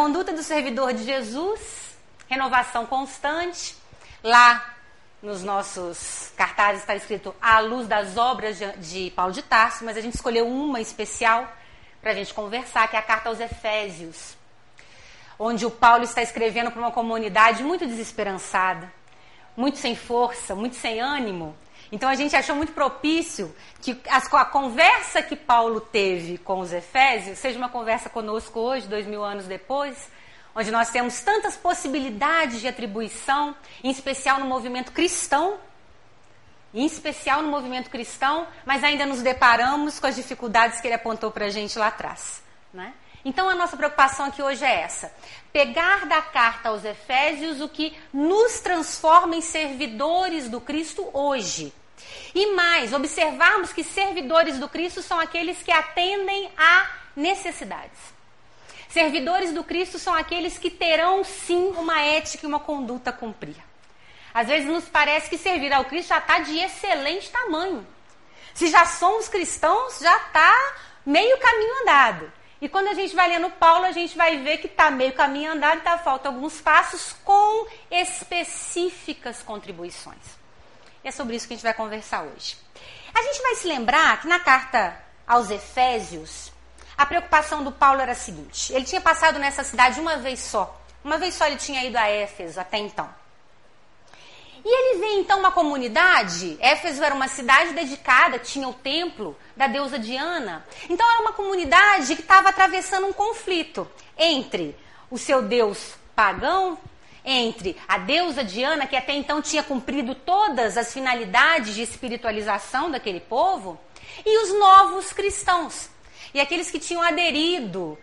conduta do servidor de Jesus, renovação constante. Lá nos nossos cartazes está escrito à luz das obras de, Paulo de Tarso, mas a gente escolheu uma especial para a gente conversar, que é a carta aos Efésios, onde o Paulo está escrevendo para uma comunidade muito desesperançada, muito sem força, muito sem ânimo. Então a gente achou muito propício que a conversa que Paulo teve com os Efésios seja uma conversa conosco hoje, dois mil anos depois, onde nós temos tantas possibilidades de atribuição, em especial no movimento cristão, em especial no movimento cristão, mas ainda nos deparamos com as dificuldades que ele apontou para a gente lá atrás. Né? Então a nossa preocupação aqui hoje é essa: pegar da carta aos Efésios o que nos transforma em servidores do Cristo hoje. E mais, observarmos que servidores do Cristo são aqueles que atendem a necessidades. Servidores do Cristo são aqueles que terão sim uma ética e uma conduta a cumprir. Às vezes nos parece que servir ao Cristo já está de excelente tamanho. Se já somos cristãos, já está meio caminho andado. E quando a gente vai lendo Paulo, a gente vai ver que está meio caminho andado tá, falta alguns passos com específicas contribuições. E é sobre isso que a gente vai conversar hoje. A gente vai se lembrar que na carta aos Efésios, a preocupação do Paulo era a seguinte: ele tinha passado nessa cidade uma vez só. Uma vez só ele tinha ido a Éfeso até então. E ele vê então uma comunidade. Éfeso era uma cidade dedicada, tinha o templo da deusa Diana. Então era uma comunidade que estava atravessando um conflito entre o seu deus pagão, entre a deusa Diana, que até então tinha cumprido todas as finalidades de espiritualização daquele povo, e os novos cristãos. E aqueles que tinham aderido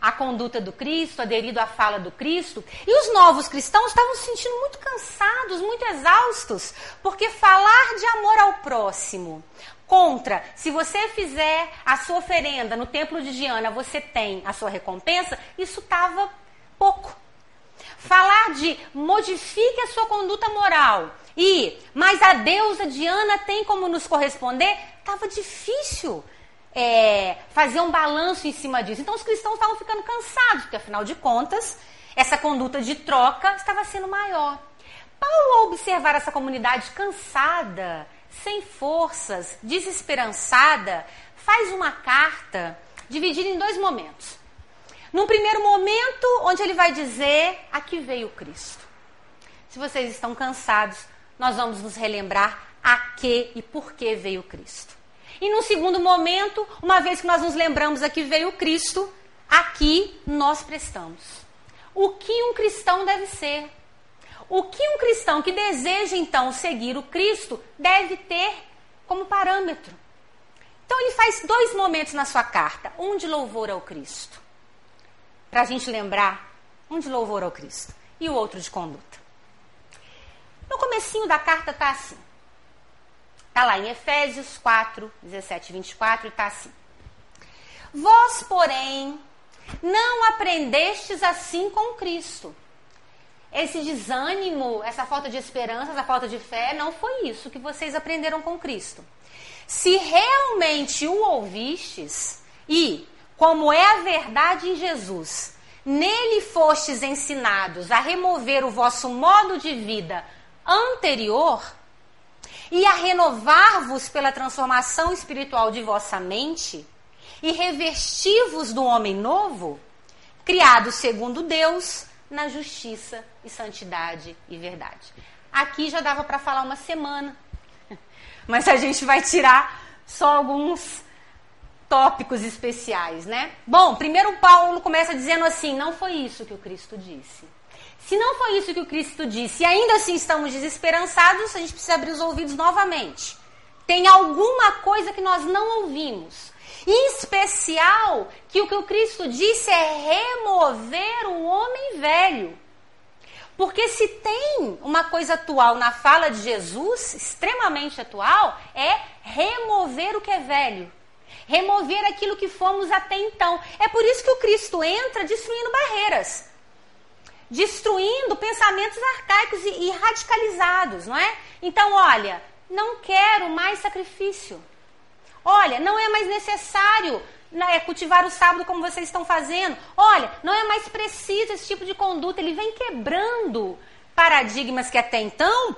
à conduta do Cristo, aderido à fala do Cristo. E os novos cristãos estavam se sentindo muito cansados, muito exaustos, porque falar de amor ao próximo contra, se você fizer a sua oferenda no templo de Diana, você tem a sua recompensa, isso estava pouco. Falar de modifique a sua conduta moral e, mas a deusa Diana tem como nos corresponder, estava difícil é, fazer um balanço em cima disso. Então os cristãos estavam ficando cansados, porque afinal de contas, essa conduta de troca estava sendo maior. Paulo, ao observar essa comunidade cansada, sem forças, desesperançada, faz uma carta dividida em dois momentos. Num primeiro momento, onde ele vai dizer: Aqui veio Cristo. Se vocês estão cansados, nós vamos nos relembrar a que e por que veio Cristo. E num segundo momento, uma vez que nós nos lembramos a que veio Cristo, aqui nós prestamos. O que um cristão deve ser? O que um cristão que deseja então seguir o Cristo deve ter como parâmetro? Então ele faz dois momentos na sua carta, um de louvor ao Cristo para a gente lembrar um de louvor ao Cristo e o outro de conduta. No comecinho da carta está assim. Está lá em Efésios 4, 17 e 24 e está assim. Vós, porém, não aprendestes assim com Cristo. Esse desânimo, essa falta de esperança, essa falta de fé, não foi isso que vocês aprenderam com Cristo. Se realmente o ouvistes e como é a verdade em Jesus, nele fostes ensinados a remover o vosso modo de vida anterior e a renovar-vos pela transformação espiritual de vossa mente e revestir-vos do homem novo, criado segundo Deus, na justiça e santidade e verdade. Aqui já dava para falar uma semana, mas a gente vai tirar só alguns tópicos especiais, né? Bom, primeiro Paulo começa dizendo assim: não foi isso que o Cristo disse. Se não foi isso que o Cristo disse e ainda assim estamos desesperançados, a gente precisa abrir os ouvidos novamente. Tem alguma coisa que nós não ouvimos. Em especial, que o que o Cristo disse é remover o homem velho. Porque se tem uma coisa atual na fala de Jesus, extremamente atual, é remover o que é velho remover aquilo que fomos até então. É por isso que o Cristo entra destruindo barreiras, destruindo pensamentos arcaicos e, e radicalizados, não é? Então, olha, não quero mais sacrifício. Olha, não é mais necessário né, cultivar o sábado como vocês estão fazendo. Olha, não é mais preciso esse tipo de conduta. Ele vem quebrando paradigmas que até então,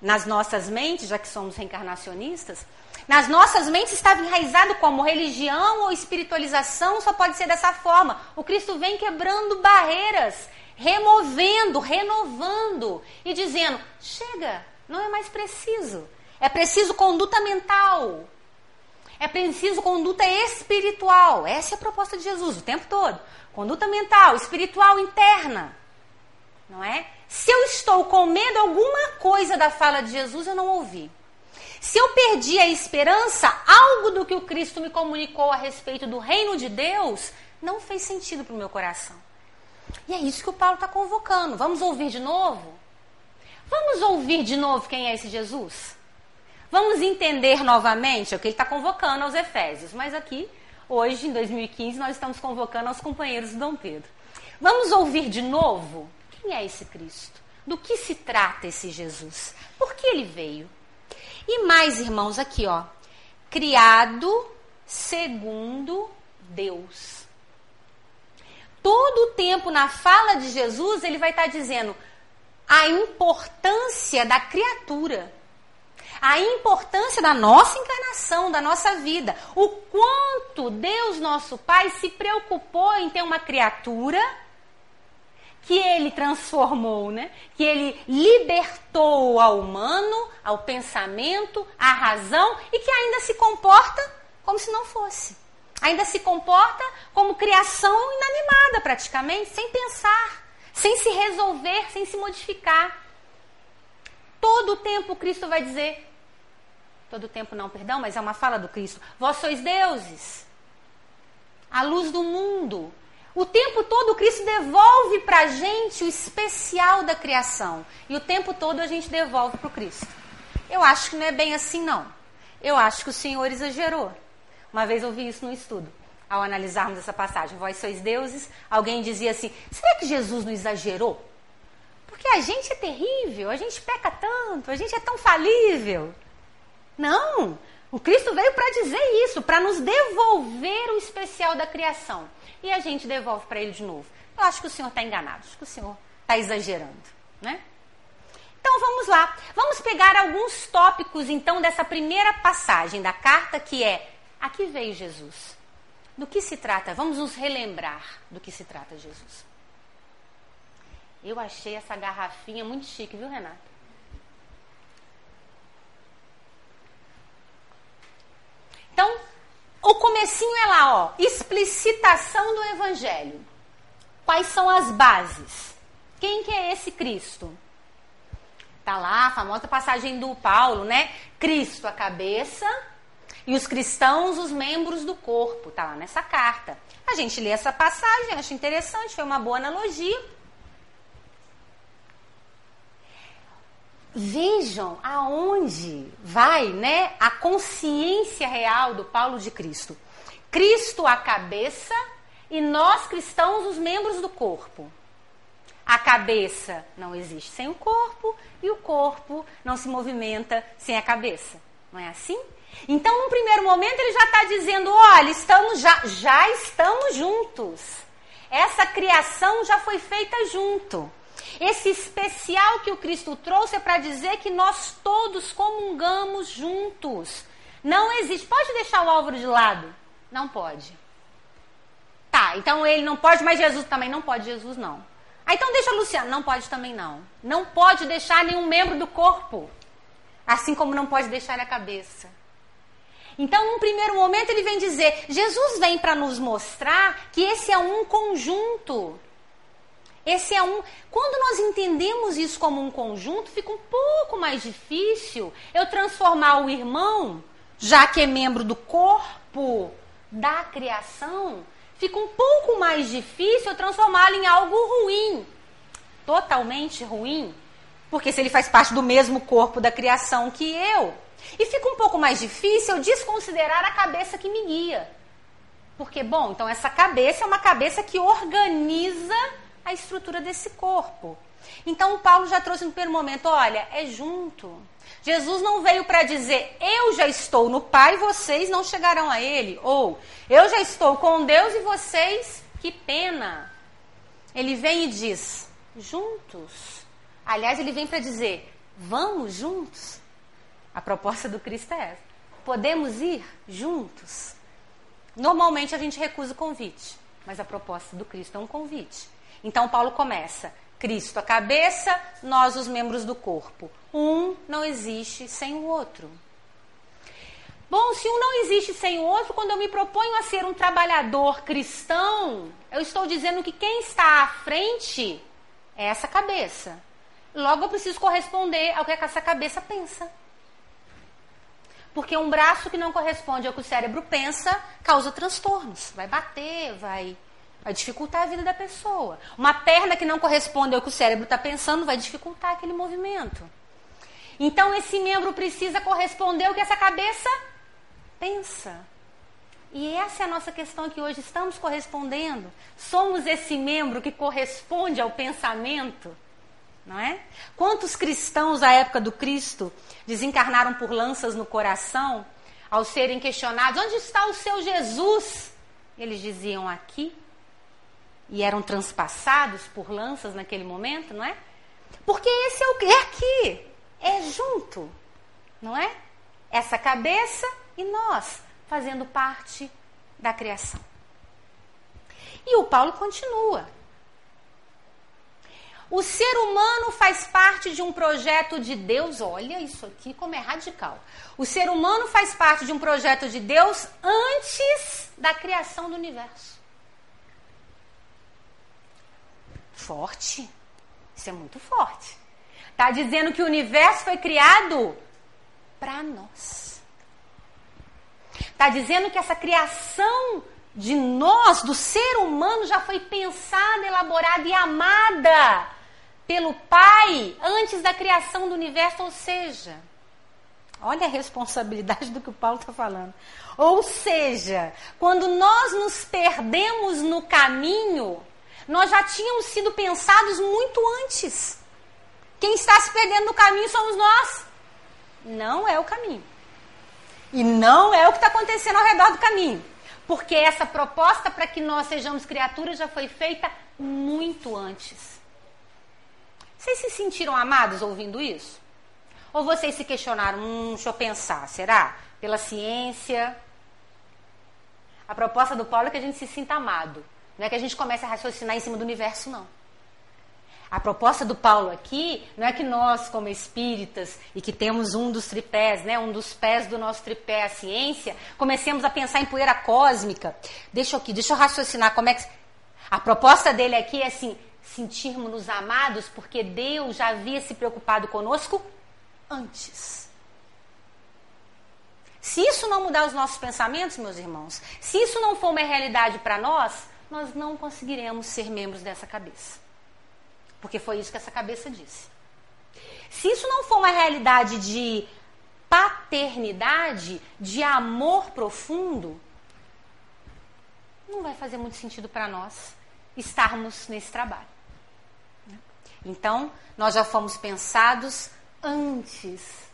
nas nossas mentes, já que somos reencarnacionistas, nas nossas mentes estava enraizado como religião ou espiritualização só pode ser dessa forma. O Cristo vem quebrando barreiras, removendo, renovando e dizendo: chega, não é mais preciso. É preciso conduta mental. É preciso conduta espiritual. Essa é a proposta de Jesus o tempo todo. Conduta mental, espiritual, interna. Não é? Se eu estou com medo, alguma coisa da fala de Jesus eu não ouvi. Se eu perdi a esperança, algo do que o Cristo me comunicou a respeito do reino de Deus não fez sentido para o meu coração. E é isso que o Paulo está convocando. Vamos ouvir de novo? Vamos ouvir de novo quem é esse Jesus? Vamos entender novamente o que ele está convocando aos Efésios. Mas aqui, hoje, em 2015, nós estamos convocando aos companheiros do Dom Pedro. Vamos ouvir de novo quem é esse Cristo? Do que se trata esse Jesus? Por que ele veio? E mais, irmãos, aqui, ó. Criado segundo Deus. Todo o tempo na fala de Jesus, ele vai estar dizendo a importância da criatura. A importância da nossa encarnação, da nossa vida. O quanto Deus, nosso Pai, se preocupou em ter uma criatura que ele transformou, né? Que ele libertou ao humano, ao pensamento, à razão e que ainda se comporta como se não fosse. Ainda se comporta como criação inanimada praticamente, sem pensar, sem se resolver, sem se modificar. Todo o tempo Cristo vai dizer, todo o tempo não, perdão, mas é uma fala do Cristo. Vós sois deuses, a luz do mundo. O tempo todo Cristo devolve para a gente o especial da criação. E o tempo todo a gente devolve para o Cristo. Eu acho que não é bem assim, não. Eu acho que o Senhor exagerou. Uma vez ouvi isso no estudo, ao analisarmos essa passagem. Vós sois deuses. Alguém dizia assim: será que Jesus não exagerou? Porque a gente é terrível, a gente peca tanto, a gente é tão falível. Não! O Cristo veio para dizer isso, para nos devolver o especial da criação e a gente devolve para ele de novo. Eu acho que o senhor está enganado, acho que o senhor está exagerando, né? Então vamos lá, vamos pegar alguns tópicos então dessa primeira passagem da carta que é aqui veio Jesus. Do que se trata? Vamos nos relembrar do que se trata Jesus. Eu achei essa garrafinha muito chique, viu, Renata? Então, o comecinho é lá, ó, explicitação do evangelho. Quais são as bases? Quem que é esse Cristo? Tá lá a famosa passagem do Paulo, né? Cristo a cabeça e os cristãos os membros do corpo. Tá lá nessa carta. A gente lê essa passagem, acha interessante, foi uma boa analogia. Vejam aonde vai, né, a consciência real do Paulo de Cristo. Cristo a cabeça e nós cristãos os membros do corpo. A cabeça não existe sem o corpo e o corpo não se movimenta sem a cabeça. Não é assim? Então, num primeiro momento, ele já está dizendo: olha, estamos já, já estamos juntos. Essa criação já foi feita junto. Esse especial que o Cristo trouxe é para dizer que nós todos comungamos juntos. Não existe. Pode deixar o Álvaro de lado? Não pode. Tá, então ele não pode, mas Jesus também não pode. Jesus não. Ah, então deixa o Luciano. Não pode também não. Não pode deixar nenhum membro do corpo. Assim como não pode deixar a cabeça. Então, num primeiro momento, ele vem dizer: Jesus vem para nos mostrar que esse é um conjunto. Esse é um. Quando nós entendemos isso como um conjunto, fica um pouco mais difícil eu transformar o irmão, já que é membro do corpo da criação, fica um pouco mais difícil eu transformá-lo em algo ruim, totalmente ruim, porque se ele faz parte do mesmo corpo da criação que eu, e fica um pouco mais difícil eu desconsiderar a cabeça que me guia. Porque, bom, então essa cabeça é uma cabeça que organiza a estrutura desse corpo. Então, Paulo já trouxe no primeiro momento: olha, é junto. Jesus não veio para dizer, eu já estou no Pai, vocês não chegarão a Ele. Ou, eu já estou com Deus e vocês, que pena. Ele vem e diz, juntos. Aliás, ele vem para dizer, vamos juntos. A proposta do Cristo é essa. Podemos ir juntos. Normalmente a gente recusa o convite, mas a proposta do Cristo é um convite. Então Paulo começa: Cristo a cabeça, nós os membros do corpo. Um não existe sem o outro. Bom, se um não existe sem o outro, quando eu me proponho a ser um trabalhador cristão, eu estou dizendo que quem está à frente é essa cabeça. Logo eu preciso corresponder ao que essa cabeça pensa. Porque um braço que não corresponde ao que o cérebro pensa causa transtornos. Vai bater, vai Vai dificultar a vida da pessoa. Uma perna que não corresponde ao que o cérebro está pensando vai dificultar aquele movimento. Então, esse membro precisa corresponder ao que essa cabeça pensa. E essa é a nossa questão que hoje estamos correspondendo. Somos esse membro que corresponde ao pensamento, não é? Quantos cristãos à época do Cristo desencarnaram por lanças no coração ao serem questionados: onde está o seu Jesus? Eles diziam: aqui e eram transpassados por lanças naquele momento, não é? Porque esse é o é aqui, é junto, não é? Essa cabeça e nós fazendo parte da criação. E o Paulo continua. O ser humano faz parte de um projeto de Deus. Olha isso aqui como é radical. O ser humano faz parte de um projeto de Deus antes da criação do universo. Forte. Isso é muito forte. Está dizendo que o universo foi criado para nós. Está dizendo que essa criação de nós, do ser humano, já foi pensada, elaborada e amada pelo Pai antes da criação do universo, ou seja, olha a responsabilidade do que o Paulo está falando. Ou seja, quando nós nos perdemos no caminho, nós já tínhamos sido pensados muito antes. Quem está se perdendo no caminho somos nós. Não é o caminho. E não é o que está acontecendo ao redor do caminho. Porque essa proposta para que nós sejamos criaturas já foi feita muito antes. Vocês se sentiram amados ouvindo isso? Ou vocês se questionaram, hum, deixa eu pensar, será? Pela ciência? A proposta do Paulo é que a gente se sinta amado. Não é que a gente comece a raciocinar em cima do universo, não. A proposta do Paulo aqui não é que nós, como espíritas, e que temos um dos tripés, né, um dos pés do nosso tripé, a ciência, comecemos a pensar em poeira cósmica. Deixa eu aqui, deixa eu raciocinar como é que. A proposta dele aqui é assim: sentirmos-nos amados porque Deus já havia se preocupado conosco antes. Se isso não mudar os nossos pensamentos, meus irmãos, se isso não for uma realidade para nós, nós não conseguiremos ser membros dessa cabeça. Porque foi isso que essa cabeça disse. Se isso não for uma realidade de paternidade, de amor profundo, não vai fazer muito sentido para nós estarmos nesse trabalho. Então, nós já fomos pensados antes.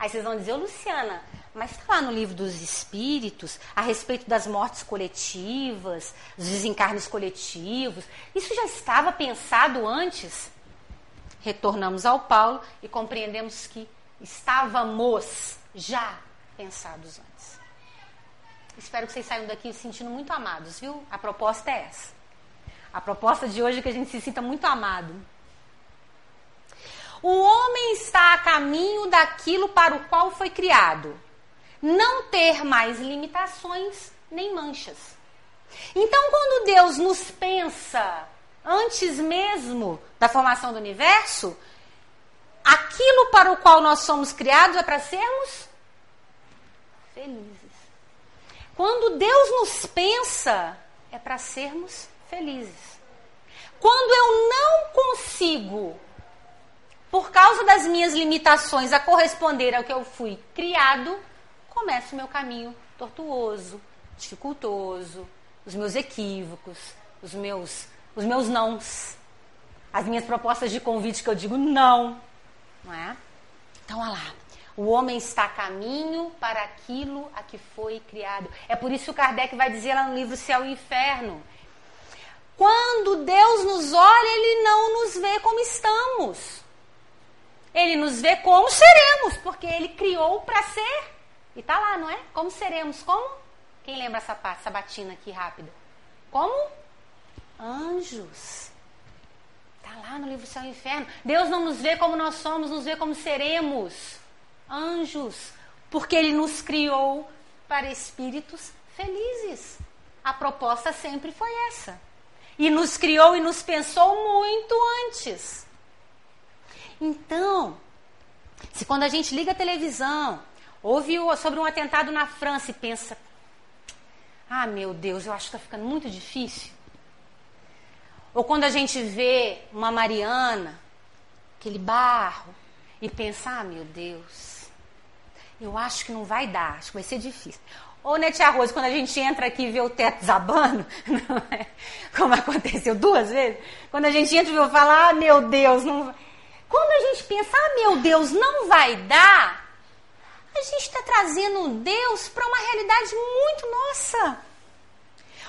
Aí vocês vão dizer, ô Luciana, mas está lá no livro dos Espíritos, a respeito das mortes coletivas, dos desencarnes coletivos. Isso já estava pensado antes? Retornamos ao Paulo e compreendemos que estávamos já pensados antes. Espero que vocês saiam daqui se sentindo muito amados, viu? A proposta é essa. A proposta de hoje é que a gente se sinta muito amado. O homem está a caminho daquilo para o qual foi criado não ter mais limitações nem manchas. Então, quando Deus nos pensa antes mesmo da formação do universo, aquilo para o qual nós somos criados é para sermos felizes. Quando Deus nos pensa, é para sermos felizes. Quando eu não consigo, por causa das minhas limitações, a corresponder ao que eu fui criado, começa o meu caminho tortuoso, dificultoso, os meus equívocos, os meus, os meus nãos, as minhas propostas de convite que eu digo não, não é? Então, olha lá. O homem está a caminho para aquilo a que foi criado. É por isso que o Kardec vai dizer lá no livro Céu e Inferno. Quando Deus nos olha, Ele não nos vê como estamos. Ele nos vê como seremos, porque Ele criou para ser. E tá lá, não é? Como seremos? Como? Quem lembra essa batina aqui rápida? Como? Anjos. Tá lá no livro Céu e Inferno. Deus não nos vê como nós somos, nos vê como seremos anjos, porque ele nos criou para espíritos felizes. A proposta sempre foi essa. E nos criou e nos pensou muito antes. Então, se quando a gente liga a televisão, ouve sobre um atentado na França e pensa: ah, meu Deus, eu acho que está ficando muito difícil. Ou quando a gente vê uma Mariana, aquele barro, e pensa: ah, meu Deus, eu acho que não vai dar, acho que vai ser difícil. Ou, né, Tia Rose, quando a gente entra aqui e vê o teto desabando, é? como aconteceu duas vezes, quando a gente entra e vê falar, ah, meu Deus, não. Quando a gente pensa, ah, meu Deus, não vai dar, a gente está trazendo Deus para uma realidade muito nossa.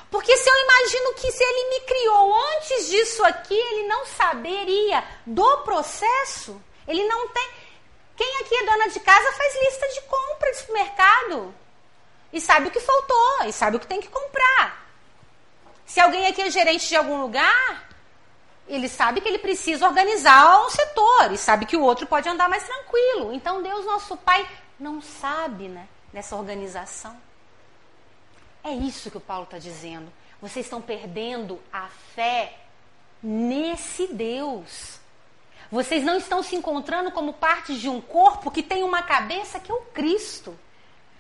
Porque se eu imagino que se ele me criou antes disso aqui, ele não saberia do processo, ele não tem. Quem aqui é dona de casa faz lista de compra de supermercado. E sabe o que faltou, e sabe o que tem que comprar. Se alguém aqui é gerente de algum lugar, ele sabe que ele precisa organizar um setor e sabe que o outro pode andar mais tranquilo. Então Deus, nosso Pai, não sabe né, dessa organização. É isso que o Paulo está dizendo. Vocês estão perdendo a fé nesse Deus. Vocês não estão se encontrando como parte de um corpo que tem uma cabeça que é o Cristo.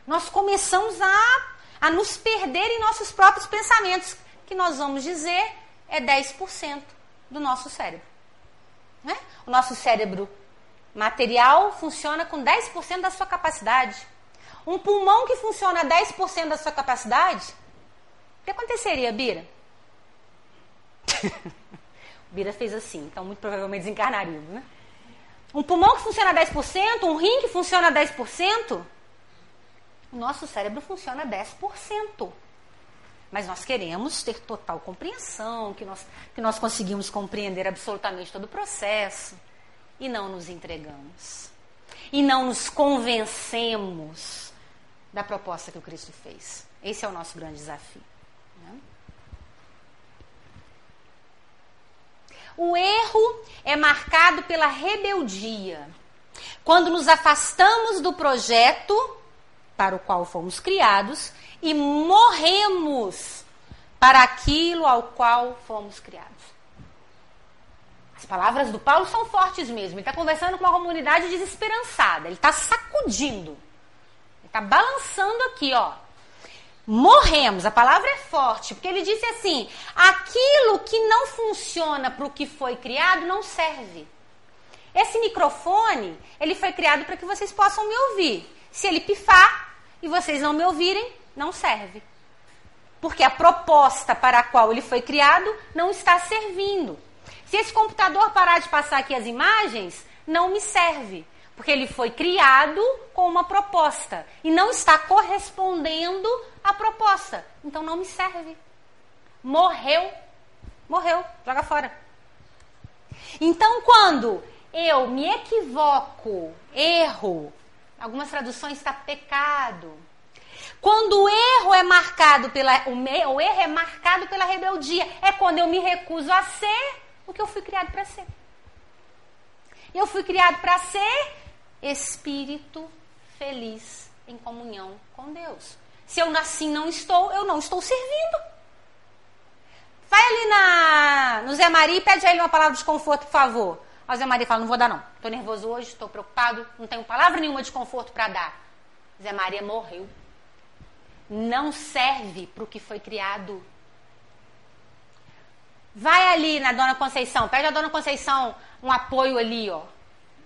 Nós começamos a, a nos perder em nossos próprios pensamentos, que nós vamos dizer é 10% do nosso cérebro. Né? O nosso cérebro material funciona com 10% da sua capacidade. Um pulmão que funciona 10% da sua capacidade, o que aconteceria, Bira? Bira fez assim, então muito provavelmente desencarnaríamos, né? Um pulmão que funciona 10%, um rim que funciona 10%, o nosso cérebro funciona 10%. Mas nós queremos ter total compreensão, que nós, que nós conseguimos compreender absolutamente todo o processo e não nos entregamos. E não nos convencemos da proposta que o Cristo fez. Esse é o nosso grande desafio. O erro é marcado pela rebeldia. Quando nos afastamos do projeto para o qual fomos criados e morremos para aquilo ao qual fomos criados. As palavras do Paulo são fortes mesmo. Ele está conversando com uma comunidade desesperançada. Ele está sacudindo. Ele está balançando aqui, ó morremos. A palavra é forte, porque ele disse assim: aquilo que não funciona para o que foi criado não serve. Esse microfone, ele foi criado para que vocês possam me ouvir. Se ele pifar e vocês não me ouvirem, não serve. Porque a proposta para a qual ele foi criado não está servindo. Se esse computador parar de passar aqui as imagens, não me serve. Porque ele foi criado com uma proposta e não está correspondendo à proposta. Então não me serve. Morreu. Morreu. Joga fora. Então quando eu me equivoco, erro, algumas traduções está pecado. Quando o erro é marcado pela o, me, o erro é marcado pela rebeldia, é quando eu me recuso a ser o que eu fui criado para ser. Eu fui criado para ser espírito feliz em comunhão com Deus. Se eu assim não estou, eu não estou servindo. Vai ali na, no Zé Maria e pede a ele uma palavra de conforto, por favor. O Zé Maria fala, não vou dar não. Estou nervoso hoje, estou preocupado, não tenho palavra nenhuma de conforto para dar. Zé Maria morreu. Não serve para o que foi criado. Vai ali na Dona Conceição, pede a Dona Conceição um apoio ali, ó.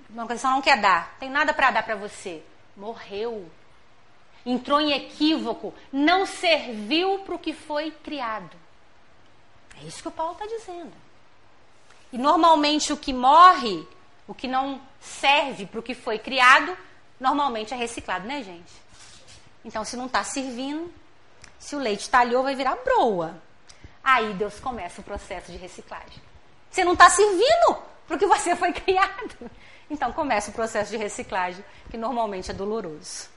Uma Conceição não quer dar, tem nada para dar para você. Morreu. Entrou em equívoco, não serviu para o que foi criado. É isso que o Paulo está dizendo. E normalmente o que morre, o que não serve para o que foi criado, normalmente é reciclado, né, gente? Então, se não está servindo, se o leite talhou, vai virar broa. Aí Deus começa o processo de reciclagem. Você não está servindo porque você foi criado. Então começa o processo de reciclagem, que normalmente é doloroso.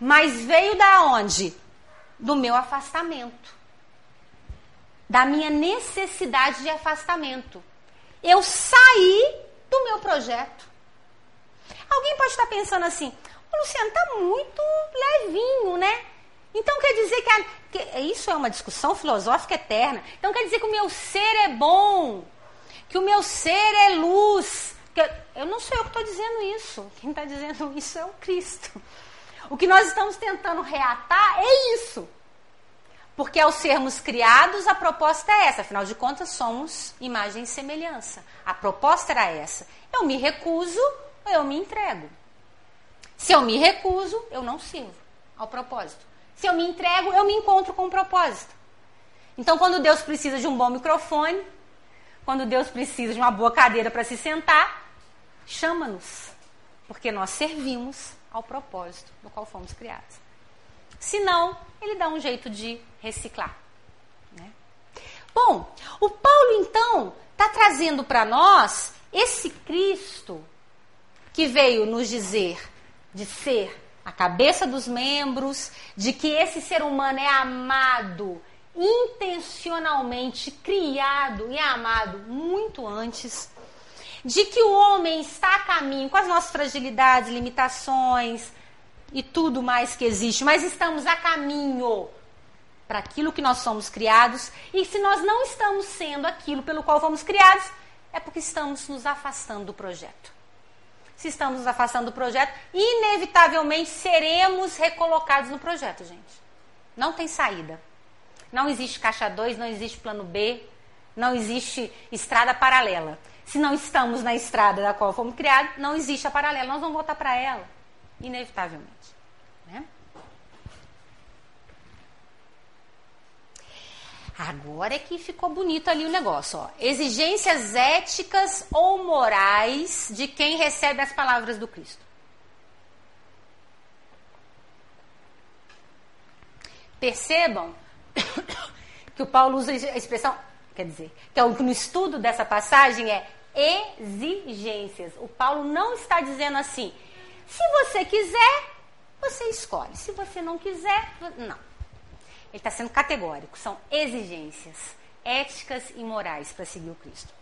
Mas veio da onde? Do meu afastamento. Da minha necessidade de afastamento. Eu saí do meu projeto. Alguém pode estar pensando assim, o Luciano está muito levinho, né? Então quer dizer que, a, que, isso é uma discussão filosófica eterna. Então quer dizer que o meu ser é bom, que o meu ser é luz. Que, eu não sou eu que estou dizendo isso. Quem está dizendo isso é o Cristo. O que nós estamos tentando reatar é isso. Porque ao sermos criados, a proposta é essa. Afinal de contas, somos imagem e semelhança. A proposta era essa. Eu me recuso eu me entrego. Se eu me recuso, eu não sirvo ao propósito. Se eu me entrego, eu me encontro com o propósito. Então, quando Deus precisa de um bom microfone, quando Deus precisa de uma boa cadeira para se sentar, chama-nos. Porque nós servimos ao propósito no qual fomos criados. Se não, ele dá um jeito de reciclar. Né? Bom, o Paulo então está trazendo para nós esse Cristo que veio nos dizer de ser a cabeça dos membros, de que esse ser humano é amado intencionalmente, criado e amado muito antes, de que o homem está a caminho com as nossas fragilidades, limitações, e tudo mais que existe, mas estamos a caminho para aquilo que nós somos criados, e se nós não estamos sendo aquilo pelo qual fomos criados, é porque estamos nos afastando do projeto. Se estamos afastando do projeto, inevitavelmente seremos recolocados no projeto, gente. Não tem saída. Não existe caixa 2, não existe plano B, não existe estrada paralela. Se não estamos na estrada da qual fomos criados, não existe a paralela. Nós vamos voltar para ela inevitavelmente. Agora é que ficou bonito ali o negócio. Ó. Exigências éticas ou morais de quem recebe as palavras do Cristo. Percebam que o Paulo usa a expressão, quer dizer, que no estudo dessa passagem é exigências. O Paulo não está dizendo assim, se você quiser, você escolhe. Se você não quiser, não. Ele está sendo categórico. São exigências éticas e morais para seguir o Cristo.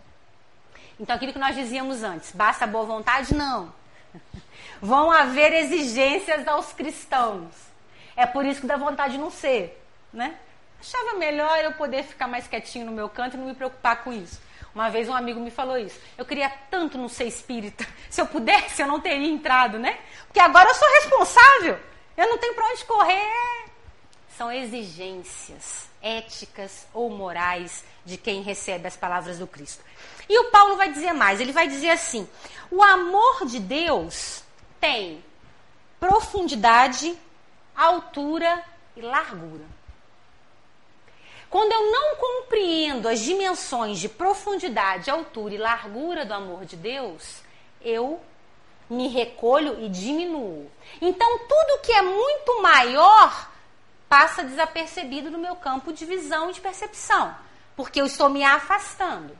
Então, aquilo que nós dizíamos antes, basta boa vontade? Não. Vão haver exigências aos cristãos. É por isso que dá vontade de não ser, né? Achava melhor eu poder ficar mais quietinho no meu canto e não me preocupar com isso. Uma vez um amigo me falou isso. Eu queria tanto não ser espírita. Se eu pudesse, eu não teria entrado, né? Porque agora eu sou responsável. Eu não tenho para onde correr. São exigências éticas ou morais de quem recebe as palavras do Cristo. E o Paulo vai dizer mais. Ele vai dizer assim: o amor de Deus tem profundidade, altura e largura. Quando eu não compreendo as dimensões de profundidade, altura e largura do amor de Deus, eu me recolho e diminuo. Então, tudo que é muito maior passa desapercebido no meu campo de visão e de percepção, porque eu estou me afastando.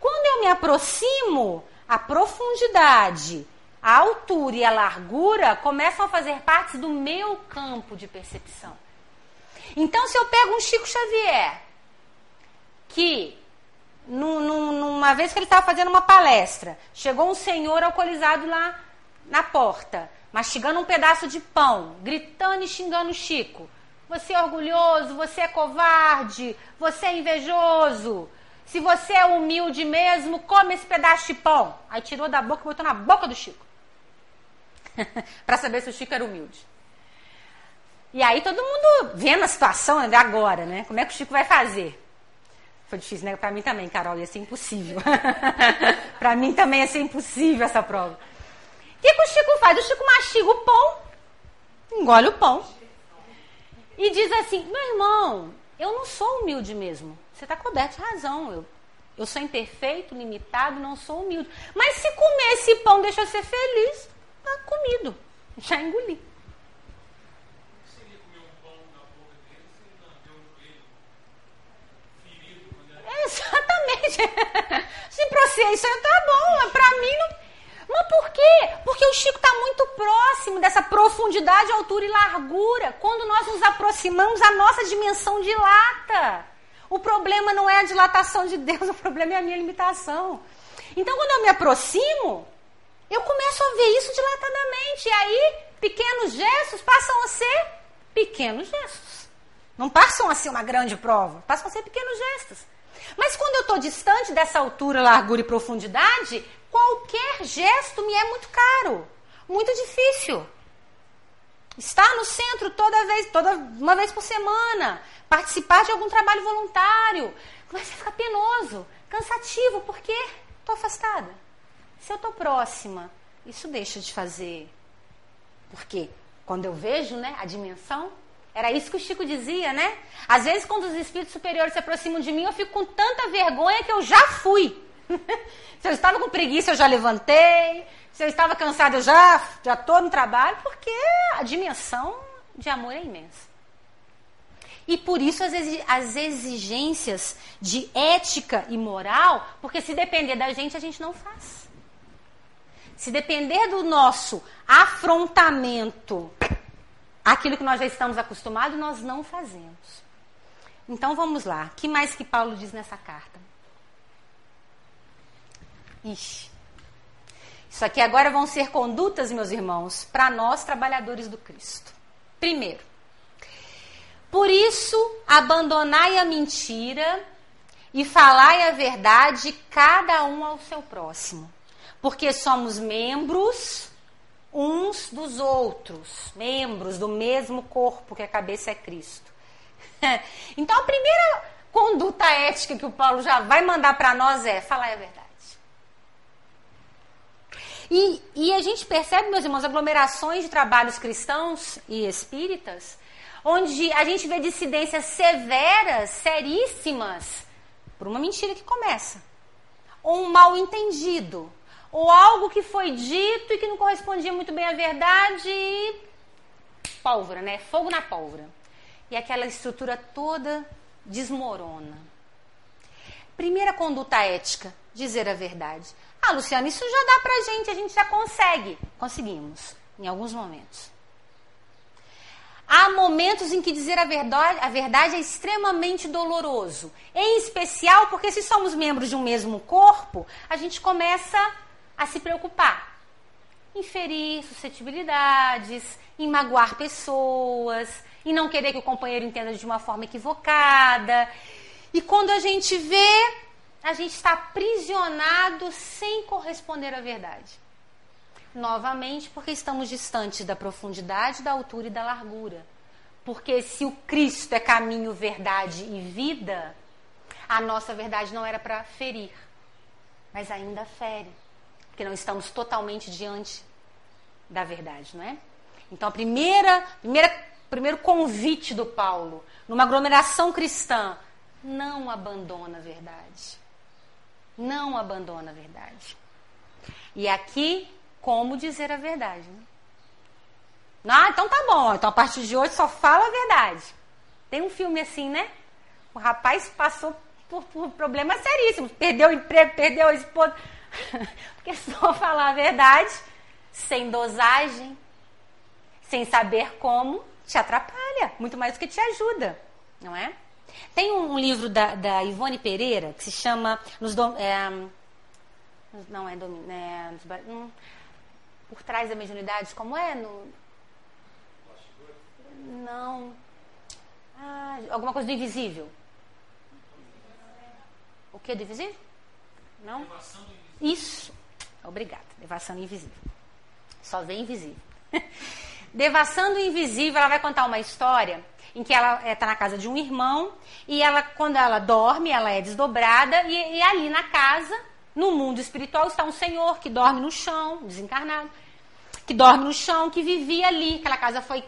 Quando eu me aproximo, a profundidade, a altura e a largura começam a fazer parte do meu campo de percepção. Então, se eu pego um Chico Xavier, que num, numa vez que ele estava fazendo uma palestra, chegou um senhor alcoolizado lá na porta, mastigando um pedaço de pão, gritando e xingando o Chico. Você é orgulhoso, você é covarde, você é invejoso. Se você é humilde mesmo, come esse pedaço de pão. Aí tirou da boca e botou na boca do Chico. para saber se o Chico era humilde. E aí todo mundo vendo a situação né, agora, né? Como é que o Chico vai fazer? Foi difícil, né? Para mim também, Carol, ia ser impossível. para mim também ia ser impossível essa prova. O que, que o Chico faz? O Chico mastiga o pão, engole o pão e diz assim: meu irmão, eu não sou humilde mesmo. Você está coberto de razão. Eu, eu sou imperfeito, limitado, não sou humilde. Mas se comer esse pão deixa eu ser feliz, tá comido. Já engoli. Exatamente. Se pra você isso tá bom, mas pra mim não. Mas por quê? Porque o Chico está muito próximo dessa profundidade, altura e largura. Quando nós nos aproximamos, a nossa dimensão dilata. O problema não é a dilatação de Deus, o problema é a minha limitação. Então, quando eu me aproximo, eu começo a ver isso dilatadamente. E aí, pequenos gestos passam a ser pequenos gestos. Não passam a ser uma grande prova, passam a ser pequenos gestos. Mas quando eu estou distante dessa altura, largura e profundidade, qualquer gesto me é muito caro, muito difícil. Estar no centro toda vez, toda uma vez por semana, participar de algum trabalho voluntário, começa a ficar penoso, cansativo, porque estou afastada. Se eu estou próxima, isso deixa de fazer. Porque quando eu vejo né, a dimensão, era isso que o Chico dizia, né? Às vezes, quando os espíritos superiores se aproximam de mim, eu fico com tanta vergonha que eu já fui. se eu estava com preguiça, eu já levantei. Se eu estava cansado, eu já já estou no trabalho, porque a dimensão de amor é imensa. E por isso as exigências de ética e moral, porque se depender da gente, a gente não faz. Se depender do nosso afrontamento aquilo que nós já estamos acostumados, nós não fazemos. Então vamos lá. Que mais que Paulo diz nessa carta? Ixi. Isso aqui agora vão ser condutas, meus irmãos, para nós trabalhadores do Cristo. Primeiro, por isso abandonai a mentira e falai a verdade, cada um ao seu próximo, porque somos membros uns dos outros, membros do mesmo corpo que a cabeça é Cristo. então a primeira conduta ética que o Paulo já vai mandar para nós é falar a verdade. E, e a gente percebe, meus irmãos, aglomerações de trabalhos cristãos e espíritas, onde a gente vê dissidências severas, seríssimas, por uma mentira que começa, ou um mal entendido, ou algo que foi dito e que não correspondia muito bem à verdade e pólvora, né? Fogo na pólvora. E aquela estrutura toda desmorona. Primeira conduta ética, dizer a verdade. Ah, Luciano, isso já dá pra gente, a gente já consegue. Conseguimos, em alguns momentos. Há momentos em que dizer a verdade, a verdade é extremamente doloroso. Em especial porque, se somos membros de um mesmo corpo, a gente começa a se preocupar em suscetibilidades, em magoar pessoas, em não querer que o companheiro entenda de uma forma equivocada. E quando a gente vê, a gente está aprisionado sem corresponder à verdade. Novamente, porque estamos distantes da profundidade, da altura e da largura. Porque se o Cristo é caminho, verdade e vida, a nossa verdade não era para ferir, mas ainda fere porque não estamos totalmente diante da verdade, não é? Então, a primeira, primeira, primeiro convite do Paulo, numa aglomeração cristã, não abandona a verdade. Não abandona a verdade. E aqui, como dizer a verdade. Né? Ah, então tá bom. Então a partir de hoje só fala a verdade. Tem um filme assim, né? O rapaz passou por, por problemas seríssimos. Perdeu o emprego, perdeu a esposa. Porque só falar a verdade, sem dosagem, sem saber como, te atrapalha, muito mais do que te ajuda, não é? Tem um, livro da, da Ivone Pereira que se chama nos dom, é, não é, é hum, por trás da mediunidade, como é no não ah, alguma coisa do invisível o que é do invisível? Não? Isso. Obrigada. Devassando invisível. Só vê invisível. Devassando invisível, ela vai contar uma história em que ela está eh, na casa de um irmão e ela, quando ela dorme, ela é desdobrada e, e ali na casa, no mundo espiritual, está um senhor que dorme no chão, desencarnado, que dorme no chão, que vivia ali. Aquela casa foi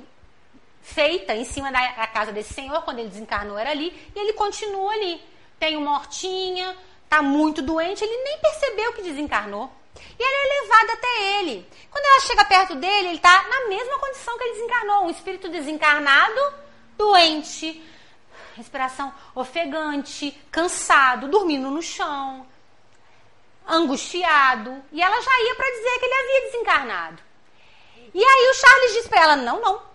feita em cima da casa desse senhor, quando ele desencarnou era ali, e ele continua ali. Tem uma hortinha, está muito doente, ele nem percebeu que desencarnou. E ela é levada até ele. Quando ela chega perto dele, ele está na mesma condição que ele desencarnou. Um espírito desencarnado, doente, respiração ofegante, cansado, dormindo no chão, angustiado. E ela já ia para dizer que ele havia desencarnado. E aí o Charles diz para ela: não, não.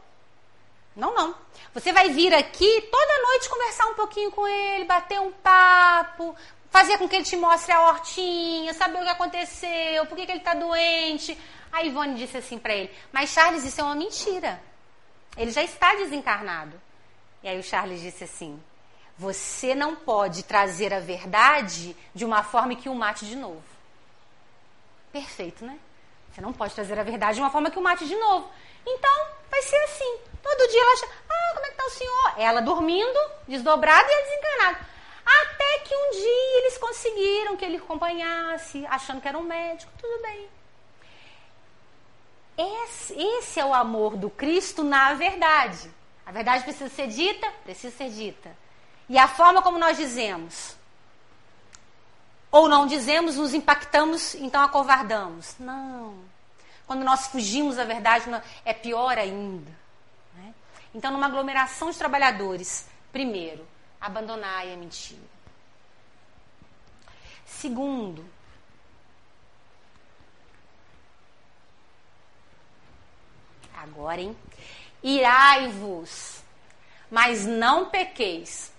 Não, não. Você vai vir aqui toda noite conversar um pouquinho com ele, bater um papo, fazer com que ele te mostre a hortinha, saber o que aconteceu, por que, que ele está doente. A Ivone disse assim para ele: Mas Charles, isso é uma mentira. Ele já está desencarnado. E aí o Charles disse assim: Você não pode trazer a verdade de uma forma que o mate de novo. Perfeito, né? Você não pode trazer a verdade de uma forma que o mate de novo. Então, vai ser assim. Todo dia ela acha, ah, como é que está o senhor? Ela dormindo, desdobrada e ele desencarnado. Até que um dia eles conseguiram que ele acompanhasse, achando que era um médico, tudo bem. Esse, esse é o amor do Cristo na verdade. A verdade precisa ser dita, precisa ser dita. E a forma como nós dizemos, ou não dizemos, nos impactamos, então acovardamos. Não. Quando nós fugimos da verdade, é pior ainda. Né? Então, numa aglomeração de trabalhadores, primeiro, abandonai a mentira. Segundo, agora, hein? Irai-vos, mas não pequeis.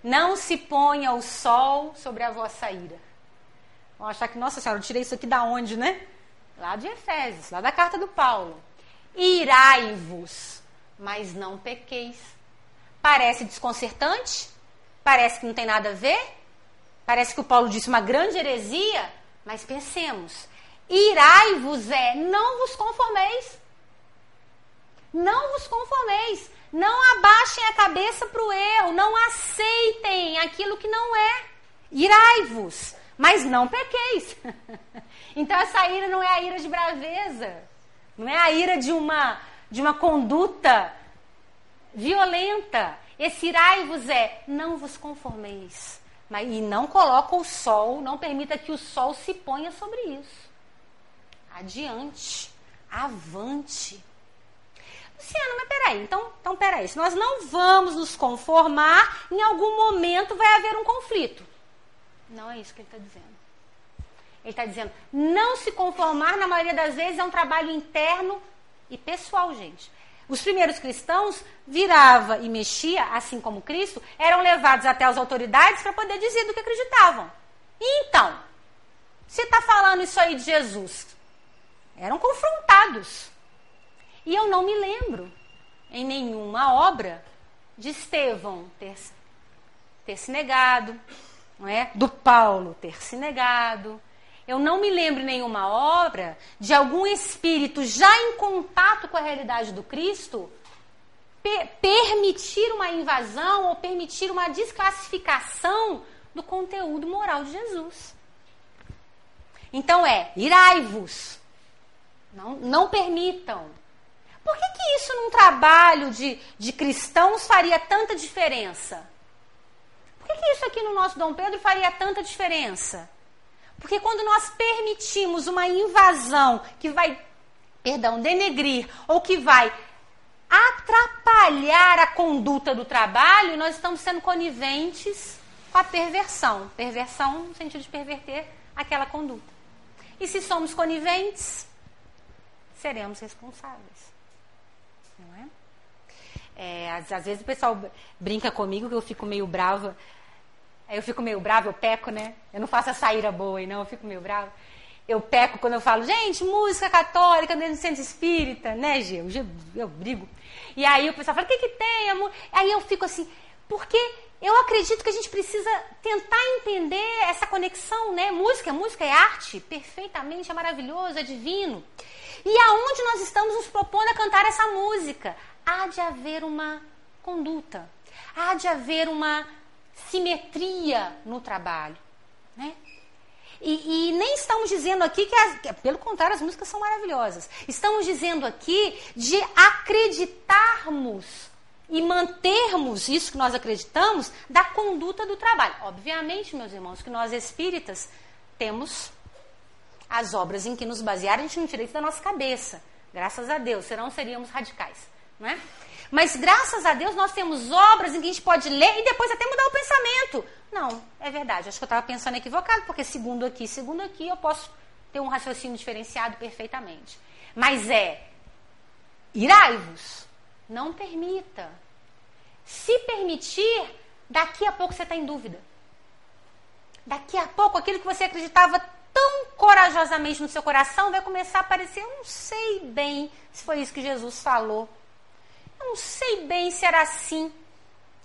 Não se ponha o sol sobre a vossa ira. Vão achar que, nossa senhora, eu tirei isso aqui da onde, né? Lá de Efésios, lá da carta do Paulo. Irai-vos, mas não pequeis. Parece desconcertante? Parece que não tem nada a ver? Parece que o Paulo disse uma grande heresia? Mas pensemos. Irai-vos é não vos conformeis. Não vos conformeis. Não abaixem a cabeça para o erro. Não aceitem aquilo que não é. Irai-vos, mas não pequeis. então essa ira não é a ira de braveza. Não é a ira de uma, de uma conduta violenta. Esse irai-vos é não vos conformeis. Mas, e não coloca o sol, não permita que o sol se ponha sobre isso. Adiante, avante. Luciana, mas peraí, então, então peraí, se nós não vamos nos conformar, em algum momento vai haver um conflito. Não é isso que ele está dizendo. Ele está dizendo, não se conformar, na maioria das vezes, é um trabalho interno e pessoal, gente. Os primeiros cristãos virava e mexia, assim como Cristo, eram levados até as autoridades para poder dizer do que acreditavam. E então, se está falando isso aí de Jesus, eram confrontados. E eu não me lembro em nenhuma obra de Estevão ter, ter se negado, não é? do Paulo ter se negado. Eu não me lembro em nenhuma obra de algum espírito já em contato com a realidade do Cristo permitir uma invasão ou permitir uma desclassificação do conteúdo moral de Jesus. Então é, irai-vos. Não, não permitam. Por que, que isso num trabalho de, de cristãos faria tanta diferença? Por que, que isso aqui no nosso Dom Pedro faria tanta diferença? Porque quando nós permitimos uma invasão que vai, perdão, denegrir ou que vai atrapalhar a conduta do trabalho, nós estamos sendo coniventes com a perversão. Perversão no sentido de perverter aquela conduta. E se somos coniventes, seremos responsáveis. É, às, às, vezes o pessoal brinca comigo que eu fico meio brava. Eu fico meio brava, eu peco, né? Eu não faço a saída boa e não, eu fico meio brava. Eu peco quando eu falo, gente, música católica dentro do centro espírita, né, Gê? Eu, eu brigo. E aí o pessoal fala, o que que tem, amor? Aí eu fico assim, porque eu acredito que a gente precisa tentar entender essa conexão, né? Música, música é arte, perfeitamente, é maravilhoso, é divino. E aonde nós estamos nos propondo a cantar essa música? Há de haver uma conduta, há de haver uma simetria no trabalho. Né? E, e, nem estamos dizendo aqui que, as, pelo contrário, as músicas são maravilhosas. Estamos dizendo aqui de acreditarmos e mantermos isso que nós acreditamos da conduta do trabalho. Obviamente, meus irmãos, que nós espíritas temos as obras em que nos basear, a gente não tira isso da nossa cabeça. Graças a Deus, senão seríamos radicais. Não é? Mas graças a Deus nós temos obras em que a gente pode ler e depois até mudar o pensamento. Não, é verdade. Acho que eu estava pensando equivocado, porque segundo aqui, segundo aqui, eu posso ter um raciocínio diferenciado perfeitamente. Mas é irai-vos. Não permita. Se permitir, daqui a pouco você está em dúvida. Daqui a pouco, aquilo que você acreditava tão corajosamente no seu coração vai começar a aparecer. Eu não sei bem se foi isso que Jesus falou. Eu não sei bem se era assim.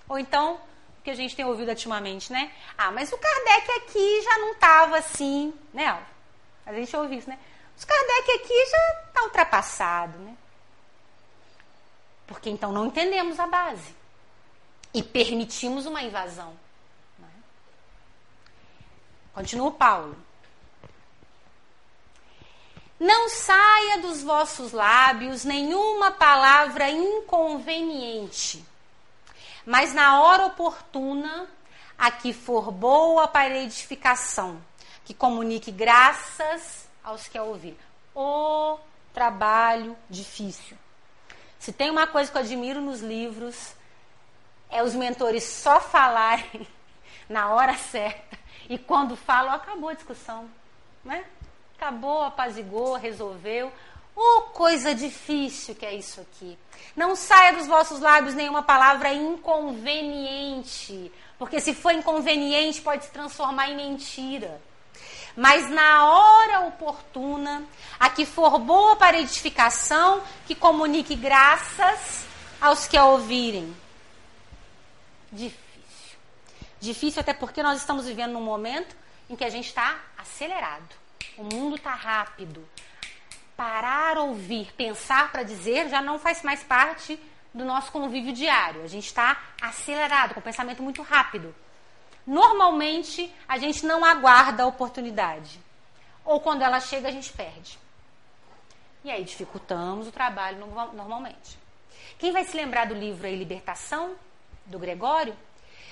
Ou então, o que a gente tem ouvido ultimamente, né? Ah, mas o Kardec aqui já não estava assim, né? A gente ouve isso, né? Os Kardec aqui já está ultrapassado, né? Porque então não entendemos a base. E permitimos uma invasão. Né? Continua Paulo. Não saia dos vossos lábios nenhuma palavra inconveniente, mas na hora oportuna, a que for boa para edificação, que comunique graças aos que a ouvir. O trabalho difícil. Se tem uma coisa que eu admiro nos livros, é os mentores só falarem na hora certa e quando falam, acabou a discussão. Né? Acabou, apazigou, resolveu. Oh, coisa difícil que é isso aqui. Não saia dos vossos lábios nenhuma palavra inconveniente, porque se for inconveniente pode se transformar em mentira. Mas na hora oportuna, a que for boa para edificação, que comunique graças aos que a ouvirem. Difícil. Difícil até porque nós estamos vivendo num momento em que a gente está acelerado. O mundo está rápido. Parar, ouvir, pensar para dizer já não faz mais parte do nosso convívio diário. A gente está acelerado, com pensamento muito rápido. Normalmente, a gente não aguarda a oportunidade. Ou quando ela chega, a gente perde. E aí dificultamos o trabalho normalmente. Quem vai se lembrar do livro aí, Libertação, do Gregório?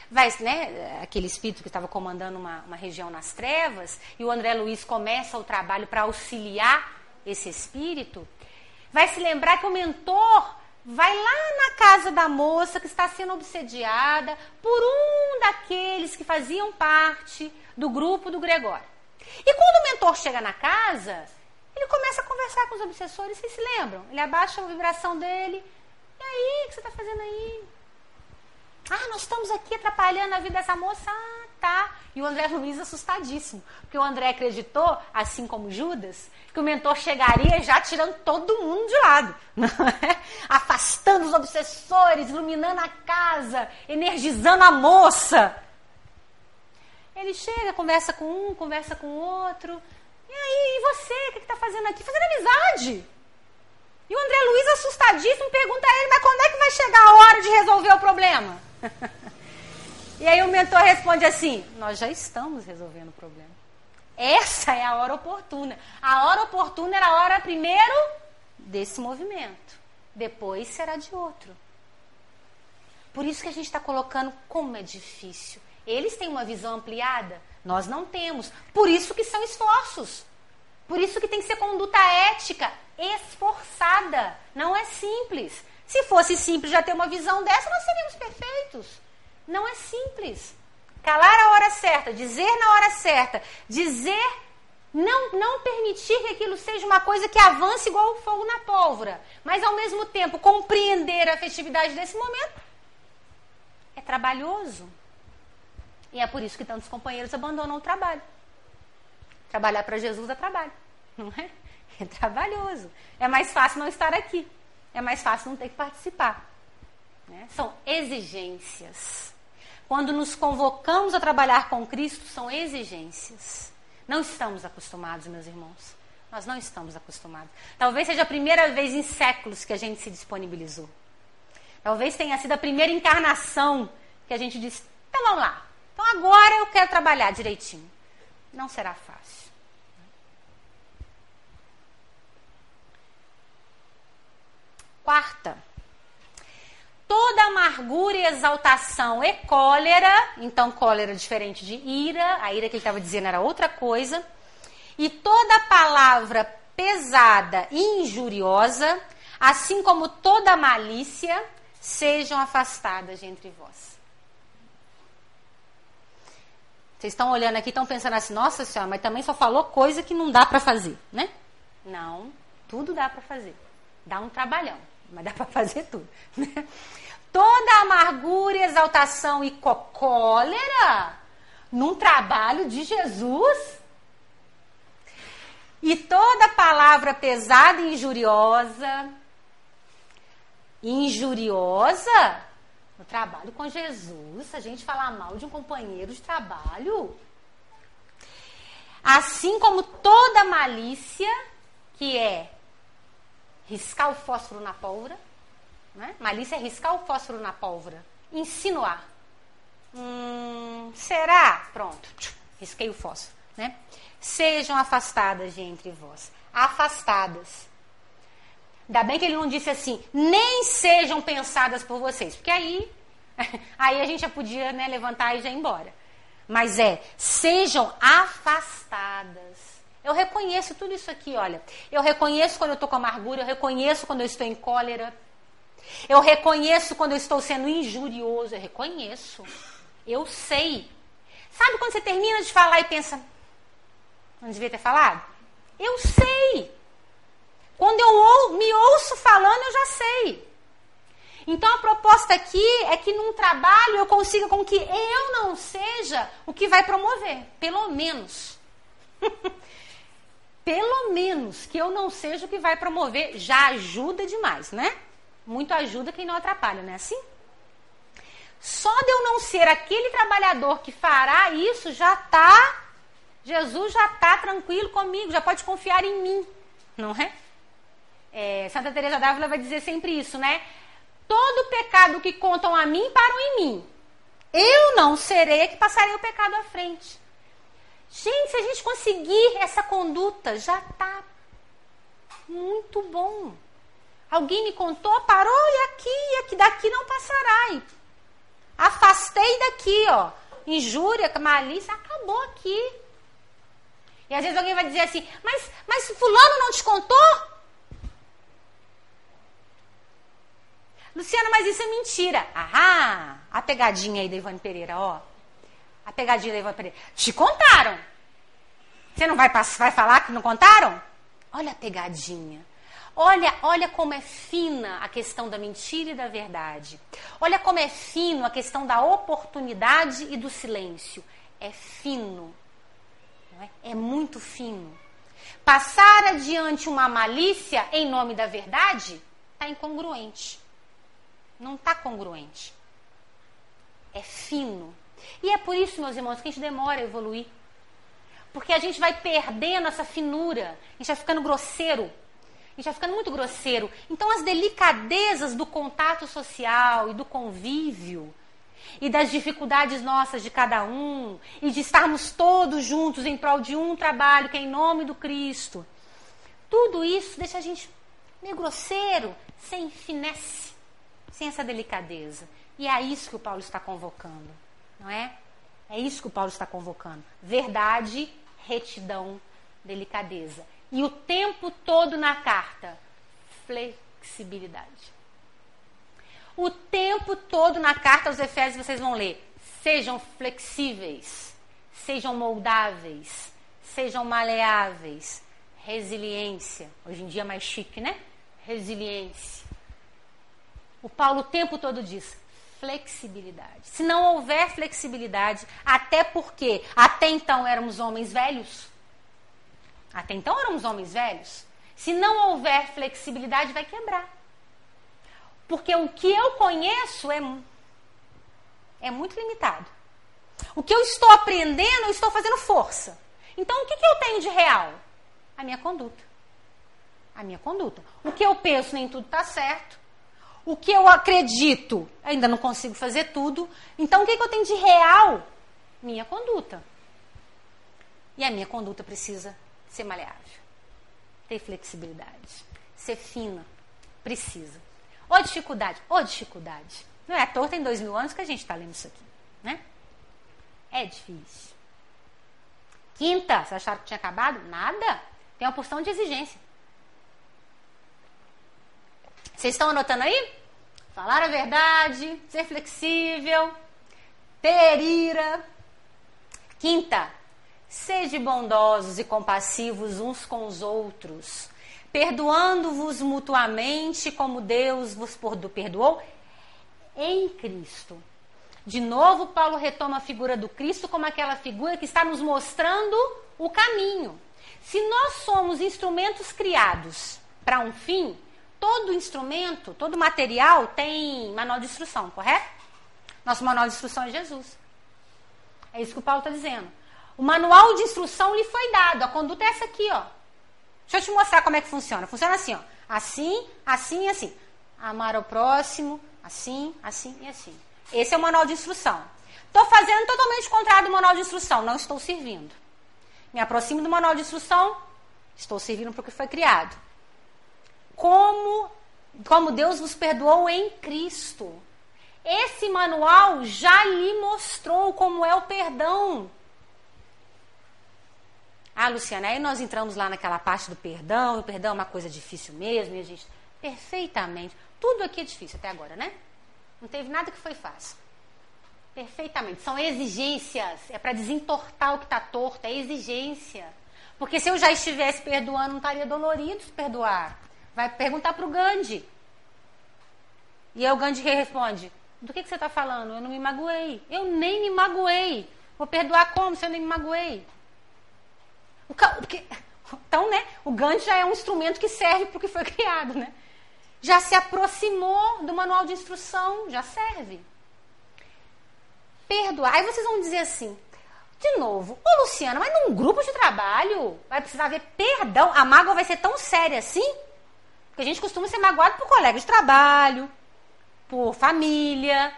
Vai, né, aquele espírito que estava comandando uma, uma região nas trevas, e o André Luiz começa o trabalho para auxiliar esse espírito, vai se lembrar que o mentor vai lá na casa da moça que está sendo obsediada por um daqueles que faziam parte do grupo do Gregório. E quando o mentor chega na casa, ele começa a conversar com os obsessores, vocês se lembram? Ele abaixa a vibração dele. E aí, o que você está fazendo aí? Ah, nós estamos aqui atrapalhando a vida dessa moça. Ah, tá. E o André Luiz assustadíssimo. Porque o André acreditou, assim como Judas, que o mentor chegaria já tirando todo mundo de lado. É? Afastando os obsessores, iluminando a casa, energizando a moça. Ele chega, conversa com um, conversa com outro. E aí, e você? O que está fazendo aqui? Fazendo amizade. E o André Luiz, assustadíssimo, pergunta a ele: mas quando é que vai chegar a hora de resolver o problema? e aí o mentor responde assim: Nós já estamos resolvendo o problema. Essa é a hora oportuna. A hora oportuna era a hora primeiro desse movimento, depois será de outro. Por isso que a gente está colocando como é difícil. Eles têm uma visão ampliada, nós não temos. Por isso que são esforços. Por isso que tem que ser conduta ética, esforçada. Não é simples. Se fosse simples já ter uma visão dessa, nós seríamos perfeitos. Não é simples. Calar a hora certa, dizer na hora certa, dizer, não, não permitir que aquilo seja uma coisa que avance igual o fogo na pólvora, mas ao mesmo tempo compreender a festividade desse momento, é trabalhoso. E é por isso que tantos companheiros abandonam o trabalho. Trabalhar para Jesus é trabalho, não é? É trabalhoso. É mais fácil não estar aqui é mais fácil não ter que participar. Né? São exigências. Quando nos convocamos a trabalhar com Cristo, são exigências. Não estamos acostumados, meus irmãos. Nós não estamos acostumados. Talvez seja a primeira vez em séculos que a gente se disponibilizou. Talvez tenha sido a primeira encarnação que a gente disse: então vamos lá. Então agora eu quero trabalhar direitinho. Não será fácil. Quarta, toda amargura e exaltação é cólera, então cólera diferente de ira, a ira que ele estava dizendo era outra coisa, E toda palavra pesada e injuriosa, assim como toda malícia, sejam afastadas de entre vós. Vocês estão olhando aqui, estão pensando assim, nossa senhora, mas também só falou coisa que não dá para fazer, né? Não, tudo dá para fazer. Dá um trabalhão, mas dá para fazer tudo. Né? Toda amargura, exaltação e cólera num trabalho de Jesus. E toda palavra pesada e injuriosa, injuriosa, no trabalho com Jesus, a gente falar mal de um companheiro de trabalho. Assim como toda malícia, que é riscar o fósforo na pólvora, né? malícia é riscar o fósforo na pólvora, insinuar. Hum, será? Pronto, risquei o fósforo. Né? Sejam afastadas de entre vós. Afastadas. Ainda bem que ele não disse assim, nem sejam pensadas por vocês, porque aí, aí a gente já podia né, levantar e já ir embora. Mas é, sejam afastadas. Eu reconheço tudo isso aqui, olha. Eu reconheço quando eu estou com amargura, eu reconheço quando eu estou em cólera. Eu reconheço quando eu estou sendo injurioso, eu reconheço. Eu sei. Sabe quando você termina de falar e pensa, não devia ter falado? Eu sei. Quando eu ou, me ouço falando, eu já sei. Então a proposta aqui é que num trabalho eu consiga com que eu não seja o que vai promover, pelo menos. pelo menos que eu não seja o que vai promover, já ajuda demais, né? Muito ajuda quem não atrapalha, não é assim? Só de eu não ser aquele trabalhador que fará isso, já tá Jesus já tá tranquilo comigo, já pode confiar em mim, não é? É, Santa Teresa d'Ávila vai dizer sempre isso, né? Todo pecado que contam a mim param em mim. Eu não serei que passarei o pecado à frente. Gente, se a gente conseguir essa conduta, já tá muito bom. Alguém me contou, parou e aqui, e aqui daqui não passará. Afastei daqui, ó. Injúria, malícia, acabou aqui. E às vezes alguém vai dizer assim, mas, mas fulano não te contou? Luciana, mas isso é mentira. Ahá, a pegadinha aí da Ivane Pereira, ó. A pegadinha da Ivane Pereira. Te contaram. Você não vai, vai falar que não contaram? Olha a pegadinha. Olha, olha como é fina a questão da mentira e da verdade. Olha como é fino a questão da oportunidade e do silêncio. É fino. É? é muito fino. Passar adiante uma malícia em nome da verdade está incongruente não está congruente. É fino. E é por isso, meus irmãos, que a gente demora a evoluir. Porque a gente vai perdendo essa finura, a gente vai ficando grosseiro. A gente vai ficando muito grosseiro. Então, as delicadezas do contato social e do convívio, e das dificuldades nossas de cada um, e de estarmos todos juntos em prol de um trabalho que é em nome do Cristo. Tudo isso deixa a gente meio grosseiro, sem finesse sem essa delicadeza. E é isso que o Paulo está convocando, não é? É isso que o Paulo está convocando. Verdade, retidão, delicadeza. E o tempo todo na carta, flexibilidade. O tempo todo na carta aos Efésios vocês vão ler: sejam flexíveis, sejam moldáveis, sejam maleáveis, resiliência. Hoje em dia é mais chique, né? Resiliência o Paulo o tempo todo diz: flexibilidade. Se não houver flexibilidade, até porque até então éramos homens velhos. Até então éramos homens velhos. Se não houver flexibilidade, vai quebrar. Porque o que eu conheço é, é muito limitado. O que eu estou aprendendo, eu estou fazendo força. Então, o que, que eu tenho de real? A minha conduta. A minha conduta. O que eu penso, nem tudo está certo o que eu acredito, ainda não consigo fazer tudo. Então, o que, que eu tenho de real? Minha conduta. E a minha conduta precisa ser maleável, ter flexibilidade, ser fina. Precisa. Ou dificuldade, ou dificuldade. Não é à toa, tem dois mil anos que a gente está lendo isso aqui. Né? É difícil. Quinta, vocês acharam que tinha acabado? Nada. Tem uma porção de exigência. Vocês estão anotando aí? Falar a verdade, ser flexível, ter ira. Quinta, sede bondosos e compassivos uns com os outros, perdoando-vos mutuamente como Deus vos perdoou em Cristo. De novo, Paulo retoma a figura do Cristo como aquela figura que está nos mostrando o caminho. Se nós somos instrumentos criados para um fim, todo instrumento, todo material tem manual de instrução, correto? Nosso manual de instrução é Jesus. É isso que o Paulo está dizendo. O manual de instrução lhe foi dado. A conduta é essa aqui, ó. Deixa eu te mostrar como é que funciona. Funciona assim, ó. Assim, assim e assim. Amar ao próximo, assim, assim e assim. Esse é o manual de instrução. Estou fazendo totalmente contrário do manual de instrução. Não estou servindo. Me aproximo do manual de instrução. Estou servindo para o que foi criado. Como, como Deus vos perdoou em Cristo. Esse manual já lhe mostrou como é o perdão. Ah, Luciana, aí nós entramos lá naquela parte do perdão, o perdão é uma coisa difícil mesmo, e a gente. Perfeitamente. Tudo aqui é difícil até agora, né? Não teve nada que foi fácil. Perfeitamente. São exigências. É para desentortar o que está torto. É exigência. Porque se eu já estivesse perdoando, não estaria dolorido se perdoar. Vai perguntar para o Gandhi. E aí o Gandhi responde: Do que, que você está falando? Eu não me magoei. Eu nem me magoei. Vou perdoar como se eu nem me magoei? O, porque, então, né? O Gandhi já é um instrumento que serve para o que foi criado, né? Já se aproximou do manual de instrução, já serve. Perdoar. Aí vocês vão dizer assim, de novo, ô Luciana, mas num grupo de trabalho vai precisar ver perdão. A mágoa vai ser tão séria assim? Porque a gente costuma ser magoado por colega de trabalho, por família.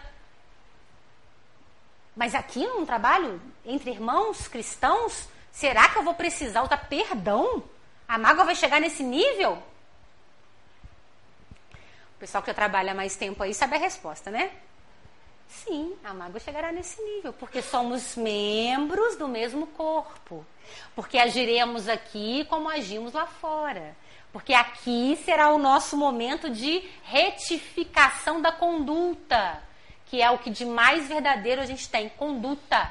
Mas aqui num trabalho entre irmãos cristãos, será que eu vou precisar usar perdão? A mágoa vai chegar nesse nível? pessoal que já trabalha mais tempo aí sabe a resposta, né? Sim, a mágoa chegará nesse nível, porque somos membros do mesmo corpo. Porque agiremos aqui como agimos lá fora. Porque aqui será o nosso momento de retificação da conduta, que é o que de mais verdadeiro a gente tem, conduta.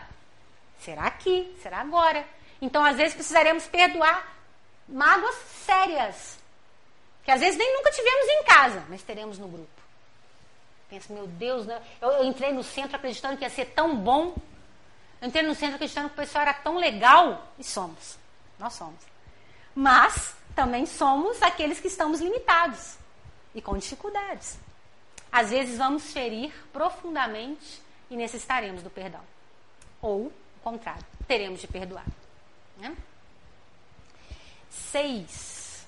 Será aqui, será agora. Então, às vezes, precisaremos perdoar mágoas sérias, que às vezes nem nunca tivemos em casa, mas teremos no grupo. Pensa, meu Deus, né? eu, eu entrei no centro acreditando que ia ser tão bom. Eu entrei no centro acreditando que o pessoal era tão legal. E somos. Nós somos. Mas também somos aqueles que estamos limitados e com dificuldades. Às vezes vamos ferir profundamente e necessitaremos do perdão. Ou, o contrário, teremos de perdoar. Né? Seis.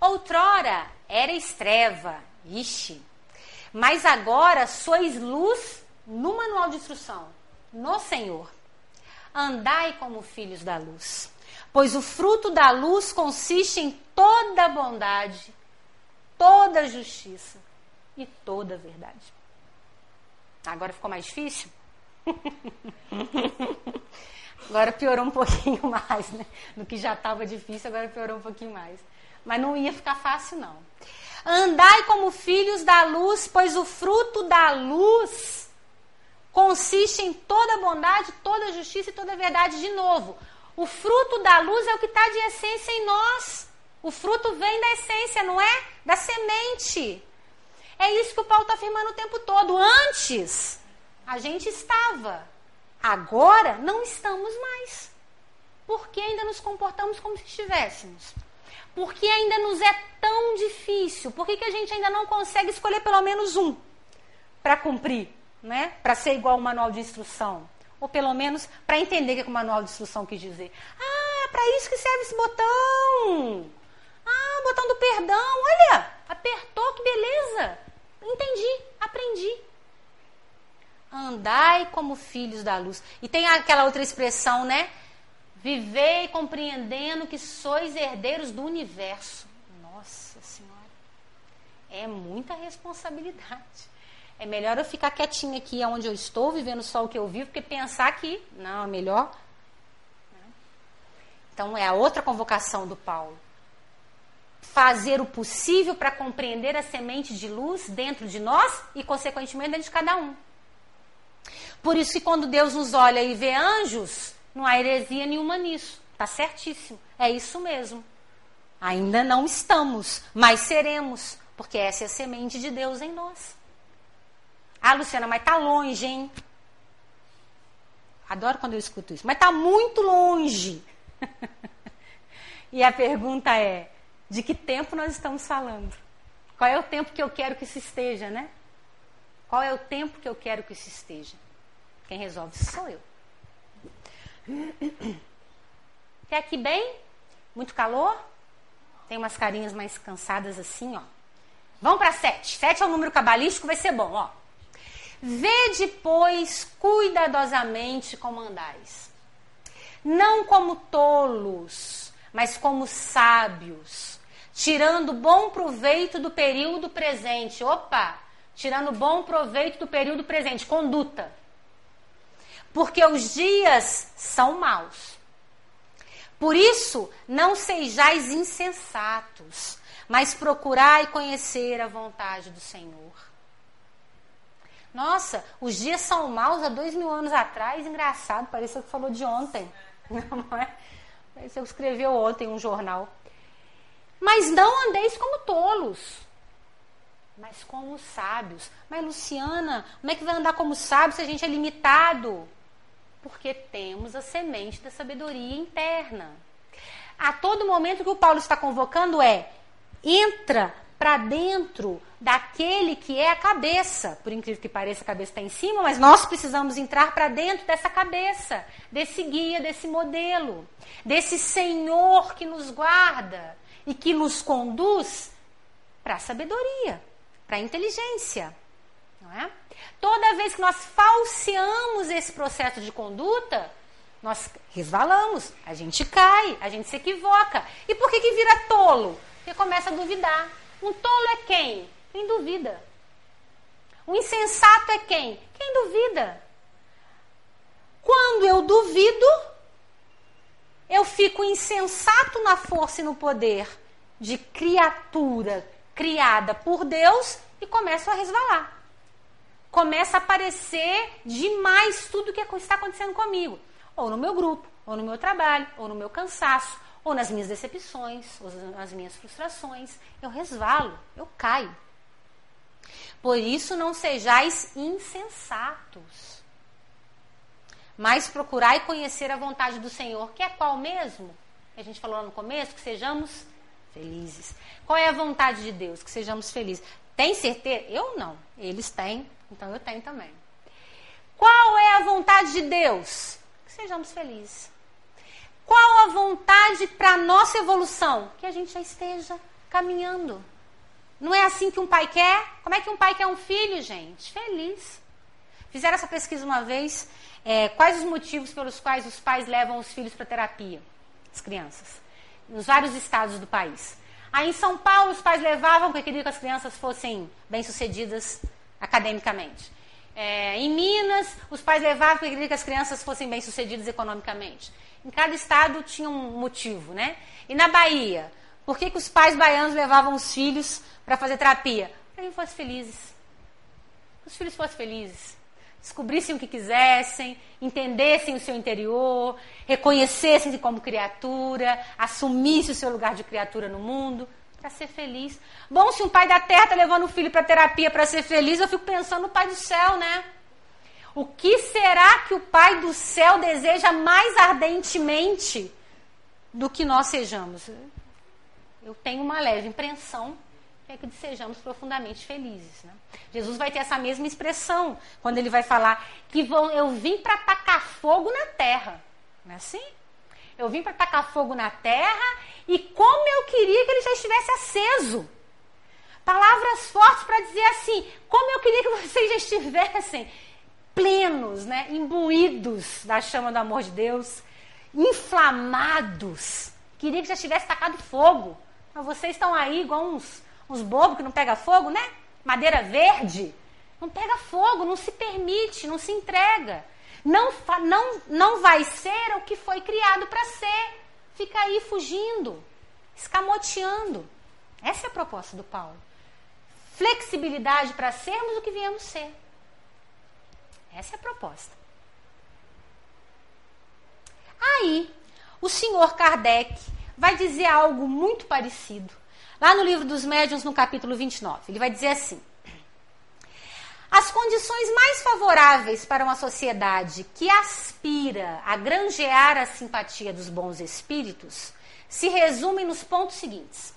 Outrora erais treva, ixi, mas agora sois luz no manual de instrução, no Senhor. Andai como filhos da luz, pois o fruto da luz consiste em toda bondade, toda justiça e toda verdade. Agora ficou mais difícil? agora piorou um pouquinho mais, né? No que já estava difícil, agora piorou um pouquinho mais. Mas não ia ficar fácil, não. Andai como filhos da luz, pois o fruto da luz consiste em toda bondade, toda justiça e toda verdade. De novo, o fruto da luz é o que está de essência em nós. O fruto vem da essência, não é? Da semente. É isso que o Paulo está afirmando o tempo todo. Antes, a gente estava. Agora, não estamos mais. Porque ainda nos comportamos como se estivéssemos. Por que ainda nos é tão difícil? Por que, que a gente ainda não consegue escolher pelo menos um para cumprir, né? Para ser igual ao manual de instrução? Ou pelo menos para entender o que, que o manual de instrução quis dizer. Ah, é para isso que serve esse botão. Ah, botão do perdão. Olha, apertou, que beleza. Entendi, aprendi. Andai como filhos da luz. E tem aquela outra expressão, né? Vivei compreendendo que sois herdeiros do universo. Nossa Senhora. É muita responsabilidade. É melhor eu ficar quietinha aqui onde eu estou, vivendo só o que eu vivo, porque pensar que, não, é melhor Então é a outra convocação do Paulo. Fazer o possível para compreender a semente de luz dentro de nós e, consequentemente, dentro de cada um. Por isso que quando Deus nos olha e vê anjos, não há heresia nenhuma nisso. Está certíssimo. É isso mesmo. Ainda não estamos, mas seremos, porque essa é a semente de Deus em nós. Ah, Luciana, mas tá longe, hein? Adoro quando eu escuto isso. Mas tá muito longe. e a pergunta é: de que tempo nós estamos falando? Qual é o tempo que eu quero que isso esteja, né? Qual é o tempo que eu quero que isso esteja? Quem resolve sou eu. Quer aqui bem? Muito calor? Tem umas carinhas mais cansadas assim, ó. Vamos para sete. Sete é um número cabalístico, vai ser bom, ó. Vede, pois, cuidadosamente como andais. Não como tolos, mas como sábios, tirando bom proveito do período presente. Opa! Tirando bom proveito do período presente. Conduta. Porque os dias são maus. Por isso, não sejais insensatos, mas procurai conhecer a vontade do Senhor. Nossa, os dias são maus há dois mil anos atrás. Engraçado, pareceu que falou de ontem. Não é? Pareceu que escreveu ontem um jornal. Mas não andeis como tolos, mas como sábios. Mas, Luciana, como é que vai andar como sábio se a gente é limitado? Porque temos a semente da sabedoria interna. A todo momento que o Paulo está convocando é: entra para dentro daquele que é a cabeça. Por incrível que pareça, a cabeça está em cima, mas nós precisamos entrar para dentro dessa cabeça, desse guia, desse modelo, desse Senhor que nos guarda e que nos conduz para a sabedoria, para a inteligência. Não é? Toda vez que nós falseamos esse processo de conduta, nós resvalamos, a gente cai, a gente se equivoca. E por que, que vira tolo? Porque começa a duvidar. Um tolo é quem? Quem duvida. O insensato é quem? Quem duvida. Quando eu duvido, eu fico insensato na força e no poder de criatura criada por Deus e começo a resvalar. Começa a aparecer demais tudo que está acontecendo comigo. Ou no meu grupo, ou no meu trabalho, ou no meu cansaço, ou nas minhas decepções, ou nas minhas frustrações, eu resvalo, eu caio. Por isso não sejais insensatos, mas procurai conhecer a vontade do Senhor, que é qual mesmo? A gente falou lá no começo, que sejamos felizes. Qual é a vontade de Deus? Que sejamos felizes. Tem certeza? Eu não. Eles têm, então eu tenho também. Qual é a vontade de Deus? Que sejamos felizes. Qual a vontade para a nossa evolução? Que a gente já esteja caminhando. Não é assim que um pai quer? Como é que um pai quer um filho, gente? Feliz. Fizeram essa pesquisa uma vez. É, quais os motivos pelos quais os pais levam os filhos para terapia? As crianças. Nos vários estados do país. Aí em São Paulo, os pais levavam porque queriam que as crianças fossem bem-sucedidas academicamente. É, em Minas, os pais levavam porque queriam que as crianças fossem bem-sucedidas economicamente. Em cada estado tinha um motivo, né? E na Bahia, por que, que os pais baianos levavam os filhos para fazer terapia? Para que fossem felizes. Os filhos fossem felizes. Descobrissem o que quisessem, entendessem o seu interior, reconhecessem-se como criatura, assumissem o seu lugar de criatura no mundo, para ser feliz. Bom, se um pai da terra está levando o filho para terapia para ser feliz, eu fico pensando no pai do céu, né? O que será que o Pai do céu deseja mais ardentemente do que nós sejamos? Eu tenho uma leve impressão que é que sejamos profundamente felizes. Né? Jesus vai ter essa mesma expressão quando ele vai falar que vão, eu vim para tacar fogo na terra. Não é assim? Eu vim para tacar fogo na terra e como eu queria que ele já estivesse aceso. Palavras fortes para dizer assim: como eu queria que vocês já estivessem plenos, né, imbuídos da chama do amor de Deus, inflamados. Queria que já tivesse tacado fogo. Mas vocês estão aí igual uns, uns bobos que não pega fogo, né? Madeira verde. Não pega fogo, não se permite, não se entrega. Não, não, não vai ser o que foi criado para ser. fica aí fugindo, escamoteando. Essa é a proposta do Paulo. Flexibilidade para sermos o que viemos ser. Essa é a proposta. Aí, o senhor Kardec vai dizer algo muito parecido. Lá no livro dos Médiuns, no capítulo 29, ele vai dizer assim: As condições mais favoráveis para uma sociedade que aspira a granjear a simpatia dos bons espíritos se resumem nos pontos seguintes: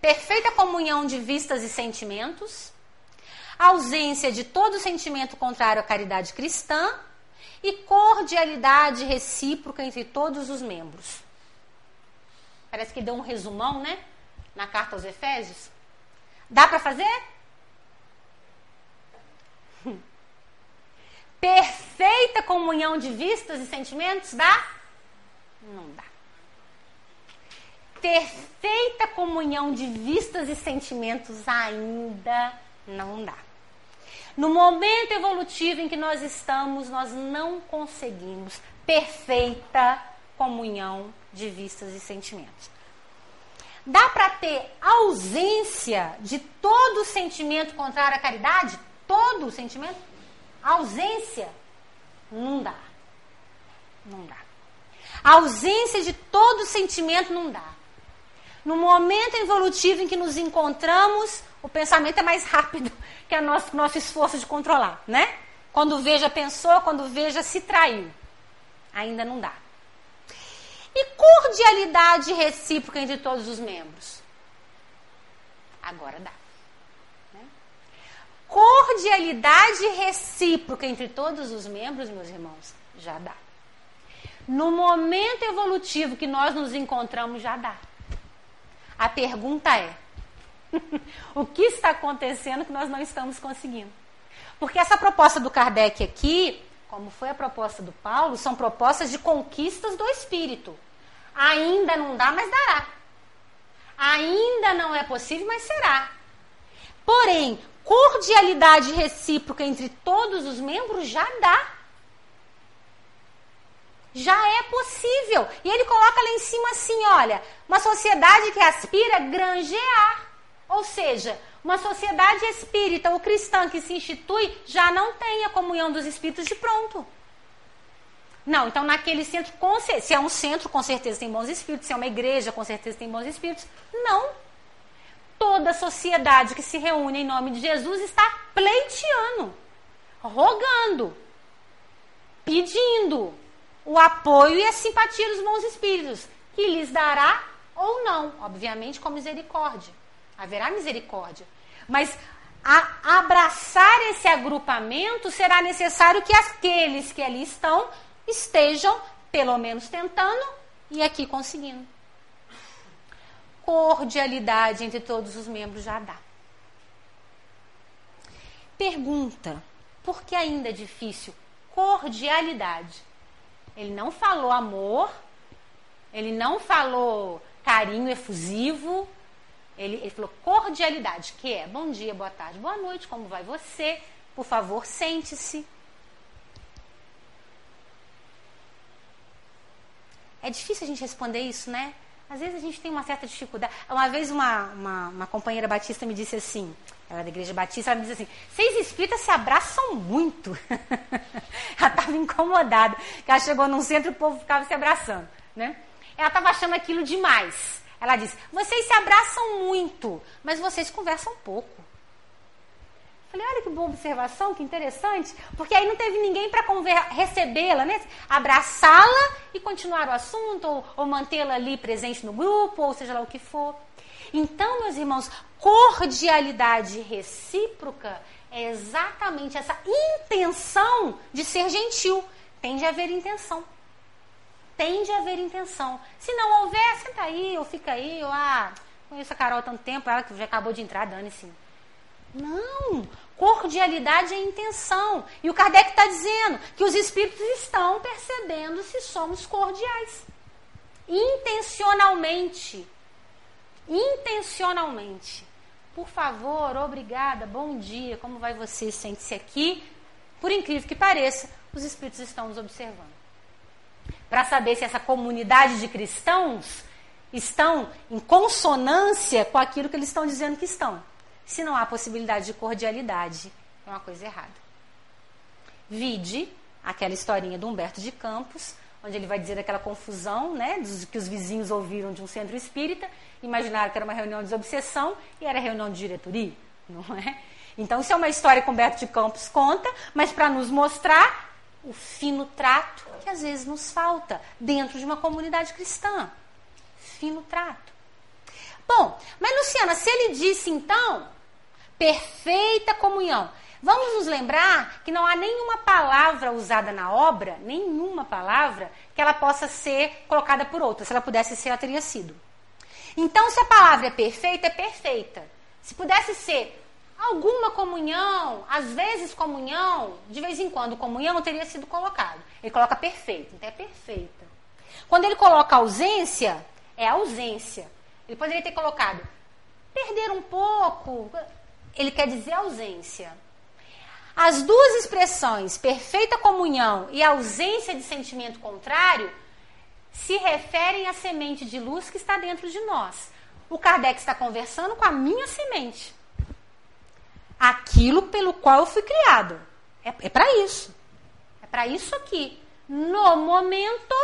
perfeita comunhão de vistas e sentimentos, ausência de todo sentimento contrário à caridade cristã e cordialidade recíproca entre todos os membros. Parece que deu um resumão, né? Na carta aos Efésios. Dá para fazer? Perfeita comunhão de vistas e sentimentos? Dá? Não dá. Perfeita comunhão de vistas e sentimentos ainda não dá. No momento evolutivo em que nós estamos, nós não conseguimos perfeita comunhão de vistas e sentimentos. Dá para ter ausência de todo sentimento contrário à caridade? Todo sentimento? Ausência? Não dá. Não dá. A ausência de todo sentimento não dá. No momento evolutivo em que nos encontramos, o pensamento é mais rápido que o nosso, nosso esforço de controlar, né? Quando veja pensou, quando veja se traiu. Ainda não dá. E cordialidade recíproca entre todos os membros? Agora dá. Né? Cordialidade recíproca entre todos os membros, meus irmãos, já dá. No momento evolutivo que nós nos encontramos, já dá. A pergunta é: o que está acontecendo que nós não estamos conseguindo? Porque essa proposta do Kardec aqui, como foi a proposta do Paulo, são propostas de conquistas do espírito. Ainda não dá, mas dará. Ainda não é possível, mas será. Porém, cordialidade recíproca entre todos os membros já dá. Já é possível. E ele coloca lá em cima assim: olha, uma sociedade que aspira granjear. Ou seja, uma sociedade espírita ou cristã que se institui já não tem a comunhão dos espíritos de pronto. Não, então naquele centro, se é um centro, com certeza tem bons espíritos, se é uma igreja, com certeza tem bons espíritos. Não. Toda sociedade que se reúne em nome de Jesus está pleiteando, rogando, pedindo o apoio e a simpatia dos bons espíritos, que lhes dará ou não, obviamente com misericórdia haverá misericórdia. Mas a abraçar esse agrupamento será necessário que aqueles que ali estão estejam, pelo menos, tentando e aqui conseguindo. Cordialidade entre todos os membros já dá. Pergunta: por que ainda é difícil? Cordialidade. Ele não falou amor, ele não falou carinho efusivo, ele, ele falou cordialidade, que é bom dia, boa tarde, boa noite, como vai você? Por favor, sente-se. É difícil a gente responder isso, né? Às vezes a gente tem uma certa dificuldade. Uma vez uma, uma, uma companheira batista me disse assim, ela é da igreja batista, ela me disse assim, vocês espíritas se abraçam muito. ela estava incomodada, que ela chegou num centro e o povo ficava se abraçando, né? Ela estava achando aquilo demais. Ela diz: vocês se abraçam muito, mas vocês conversam pouco. Falei, olha que boa observação, que interessante, porque aí não teve ninguém para recebê-la, né? Abraçá-la e continuar o assunto, ou, ou mantê-la ali presente no grupo, ou seja lá o que for. Então, meus irmãos, cordialidade recíproca é exatamente essa intenção de ser gentil. Tem de haver intenção tende a haver intenção. Se não houver, senta aí, ou fica aí, ou ah, conheço a Carol há tanto tempo, ela que já acabou de entrar, dane-se. Não! Cordialidade é intenção. E o Kardec está dizendo que os espíritos estão percebendo se somos cordiais. Intencionalmente. Intencionalmente. Por favor, obrigada, bom dia, como vai você? Sente-se aqui. Por incrível que pareça, os espíritos estão nos observando. para saber se essa comunidade de cristãos estão em consonância com aquilo que eles estão dizendo que estão. Se não há possibilidade de cordialidade, é uma coisa errada. Vide aquela historinha do Humberto de Campos, onde ele vai dizer aquela confusão, né, dos, que os vizinhos ouviram de um centro espírita, imaginaram que era uma reunião de obsessão e era reunião de diretoria, não é? Então, isso é uma história que Humberto de Campos conta, mas para nos mostrar o fino trato que às vezes nos falta dentro de uma comunidade cristã. Fino trato. Bom, mas Luciana, se ele disse então perfeita comunhão, vamos nos lembrar que não há nenhuma palavra usada na obra, nenhuma palavra, que ela possa ser colocada por outra. Se ela pudesse ser, ela teria sido. Então, se a palavra é perfeita, é perfeita. Se pudesse ser alguma comunhão, às vezes comunhão, de vez em quando comunhão teria sido colocado. Ele coloca perfeito, então é perfeita. Quando ele coloca ausência, é ausência. Ele poderia ter colocado perder um pouco, ele quer dizer ausência. As duas expressões, perfeita comunhão e ausência de sentimento contrário, se referem à semente de luz que está dentro de nós. O Kardec está conversando com a minha semente. Aquilo pelo qual eu fui criado. É, é para isso. É para isso aqui. No momento,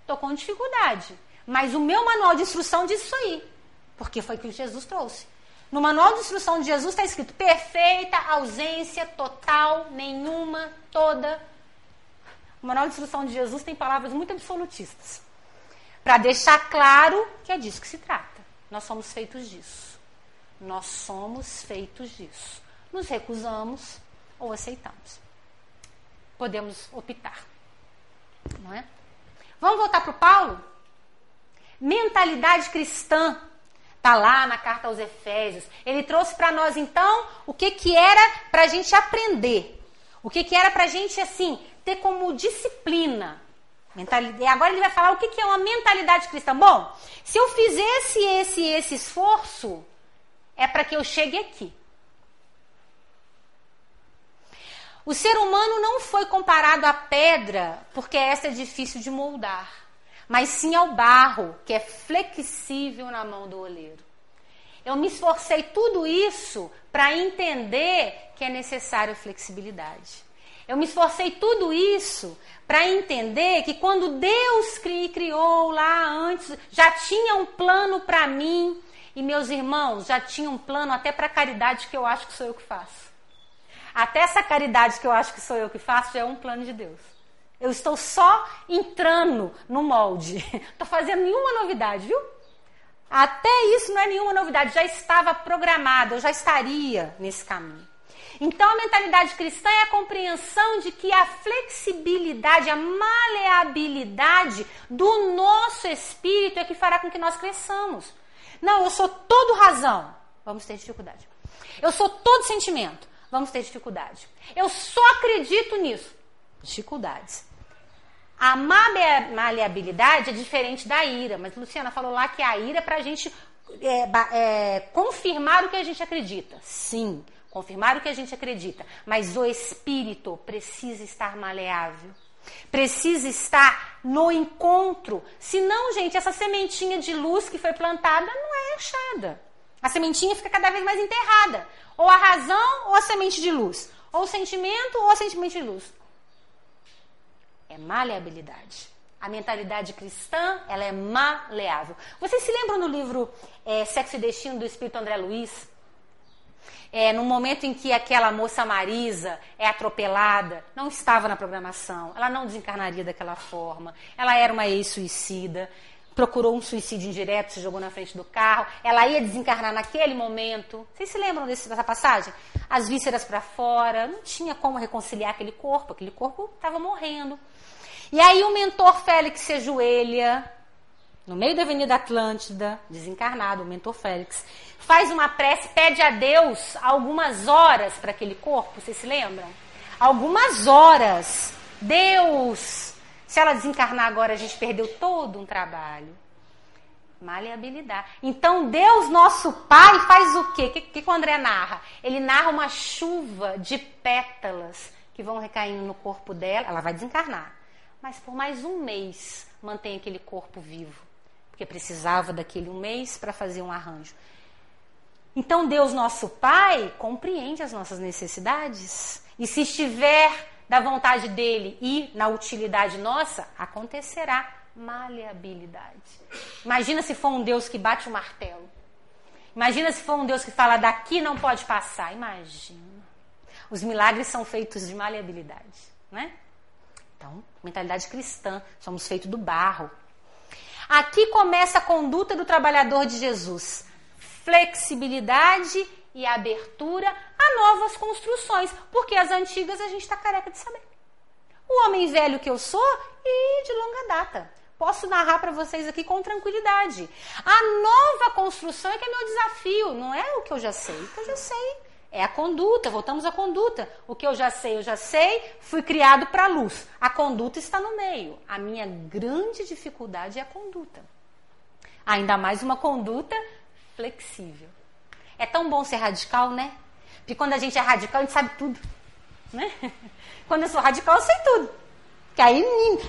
estou com dificuldade. Mas o meu manual de instrução diz isso aí. Porque foi o que Jesus trouxe. No manual de instrução de Jesus está escrito perfeita, ausência, total, nenhuma, toda. O manual de instrução de Jesus tem palavras muito absolutistas. Para deixar claro que é disso que se trata. Nós somos feitos disso. Nós somos feitos disso. Nos recusamos ou aceitamos. Podemos optar. Não é? Vamos voltar para o Paulo? Mentalidade cristã Está lá na carta aos Efésios. Ele trouxe para nós, então, o que, que era para a gente aprender. O que, que era para a gente, assim, ter como disciplina. Mentalidade. Agora ele vai falar o que, que é uma mentalidade cristã. Bom, se eu fizesse esse esse esforço, é para que eu chegue aqui. O ser humano não foi comparado à pedra porque essa é difícil de moldar mas sim ao barro, que é flexível na mão do oleiro. Eu me esforcei tudo isso para entender que é necessário flexibilidade. Eu me esforcei tudo isso para entender que quando Deus criou lá antes, já tinha um plano para mim. E meus irmãos, já tinha um plano até para a caridade que eu acho que sou eu que faço. Até essa caridade que eu acho que sou eu que faço já é um plano de Deus. Eu estou só entrando no molde. Estou fazendo nenhuma novidade, viu? Até isso não é nenhuma novidade, já estava programado, eu já estaria nesse caminho. Então a mentalidade cristã é a compreensão de que a flexibilidade, a maleabilidade do nosso espírito é que fará com que nós cresçamos. Não, eu sou todo razão, vamos ter dificuldade. Eu sou todo sentimento, vamos ter dificuldade. Eu só acredito nisso, dificuldades. A maleabilidade é diferente da ira, mas Luciana falou lá que a ira é para a gente é, é, confirmar o que a gente acredita. Sim, confirmar o que a gente acredita. Mas o espírito precisa estar maleável. Precisa estar no encontro. Senão, gente, essa sementinha de luz que foi plantada não é achada. A sementinha fica cada vez mais enterrada. Ou a razão ou a semente de luz. Ou o sentimento ou a sentimento de luz é maleabilidade. A mentalidade cristã, ela é maleável. Vocês se lembram no livro é, Sexo e Destino do Espírito André Luiz? É, no momento em que aquela moça Marisa é atropelada, não estava na programação, ela não desencarnaria daquela forma, ela era uma ex-suicida, procurou um suicídio indireto, se jogou na frente do carro, ela ia desencarnar naquele momento. Vocês se lembram desse, dessa passagem? As vísceras para fora, não tinha como reconciliar aquele corpo, aquele corpo estava morrendo. E aí o mentor Félix se ajoelha no meio da Avenida Atlântida, desencarnado, o mentor Félix, faz uma prece, pede a Deus algumas horas para aquele corpo, vocês se lembram? Algumas horas. Deus, se ela desencarnar agora, a gente perdeu todo um trabalho. Maleabilidade. Então, Deus, nosso Pai, faz o quê? O que, que, o André narra? Ele narra uma chuva de pétalas que vão recaindo no corpo dela. Ela vai desencarnar mas por mais um mês mantém aquele corpo vivo, porque precisava daquele um mês para fazer um arranjo. Então Deus, nosso Pai, compreende as nossas necessidades. E se estiver da vontade dele e na utilidade nossa, acontecerá maleabilidade. Imagina se for um Deus que bate o martelo. Imagina se for um Deus que fala daqui não pode passar. Imagina. Os milagres são feitos de maleabilidade, né? Então, mentalidade cristã, somos feitos do barro. Aqui começa a conduta do trabalhador de Jesus. Flexibilidade e abertura a novas construções, porque as antigas a gente está careca de saber. O homem velho que eu sou e de longa data. Posso narrar para vocês aqui com tranquilidade. A nova construção é que é meu desafio, não é o que eu já sei. O que eu já sei é a conduta, voltamos à conduta. O que eu já sei, eu já sei, fui criado para a luz. A conduta está no meio. A minha grande dificuldade é a conduta. Ainda mais uma conduta flexível. É tão bom ser radical, né? Porque quando a gente é radical, a gente sabe tudo. Né? Quando eu sou radical, eu sei tudo. Que aí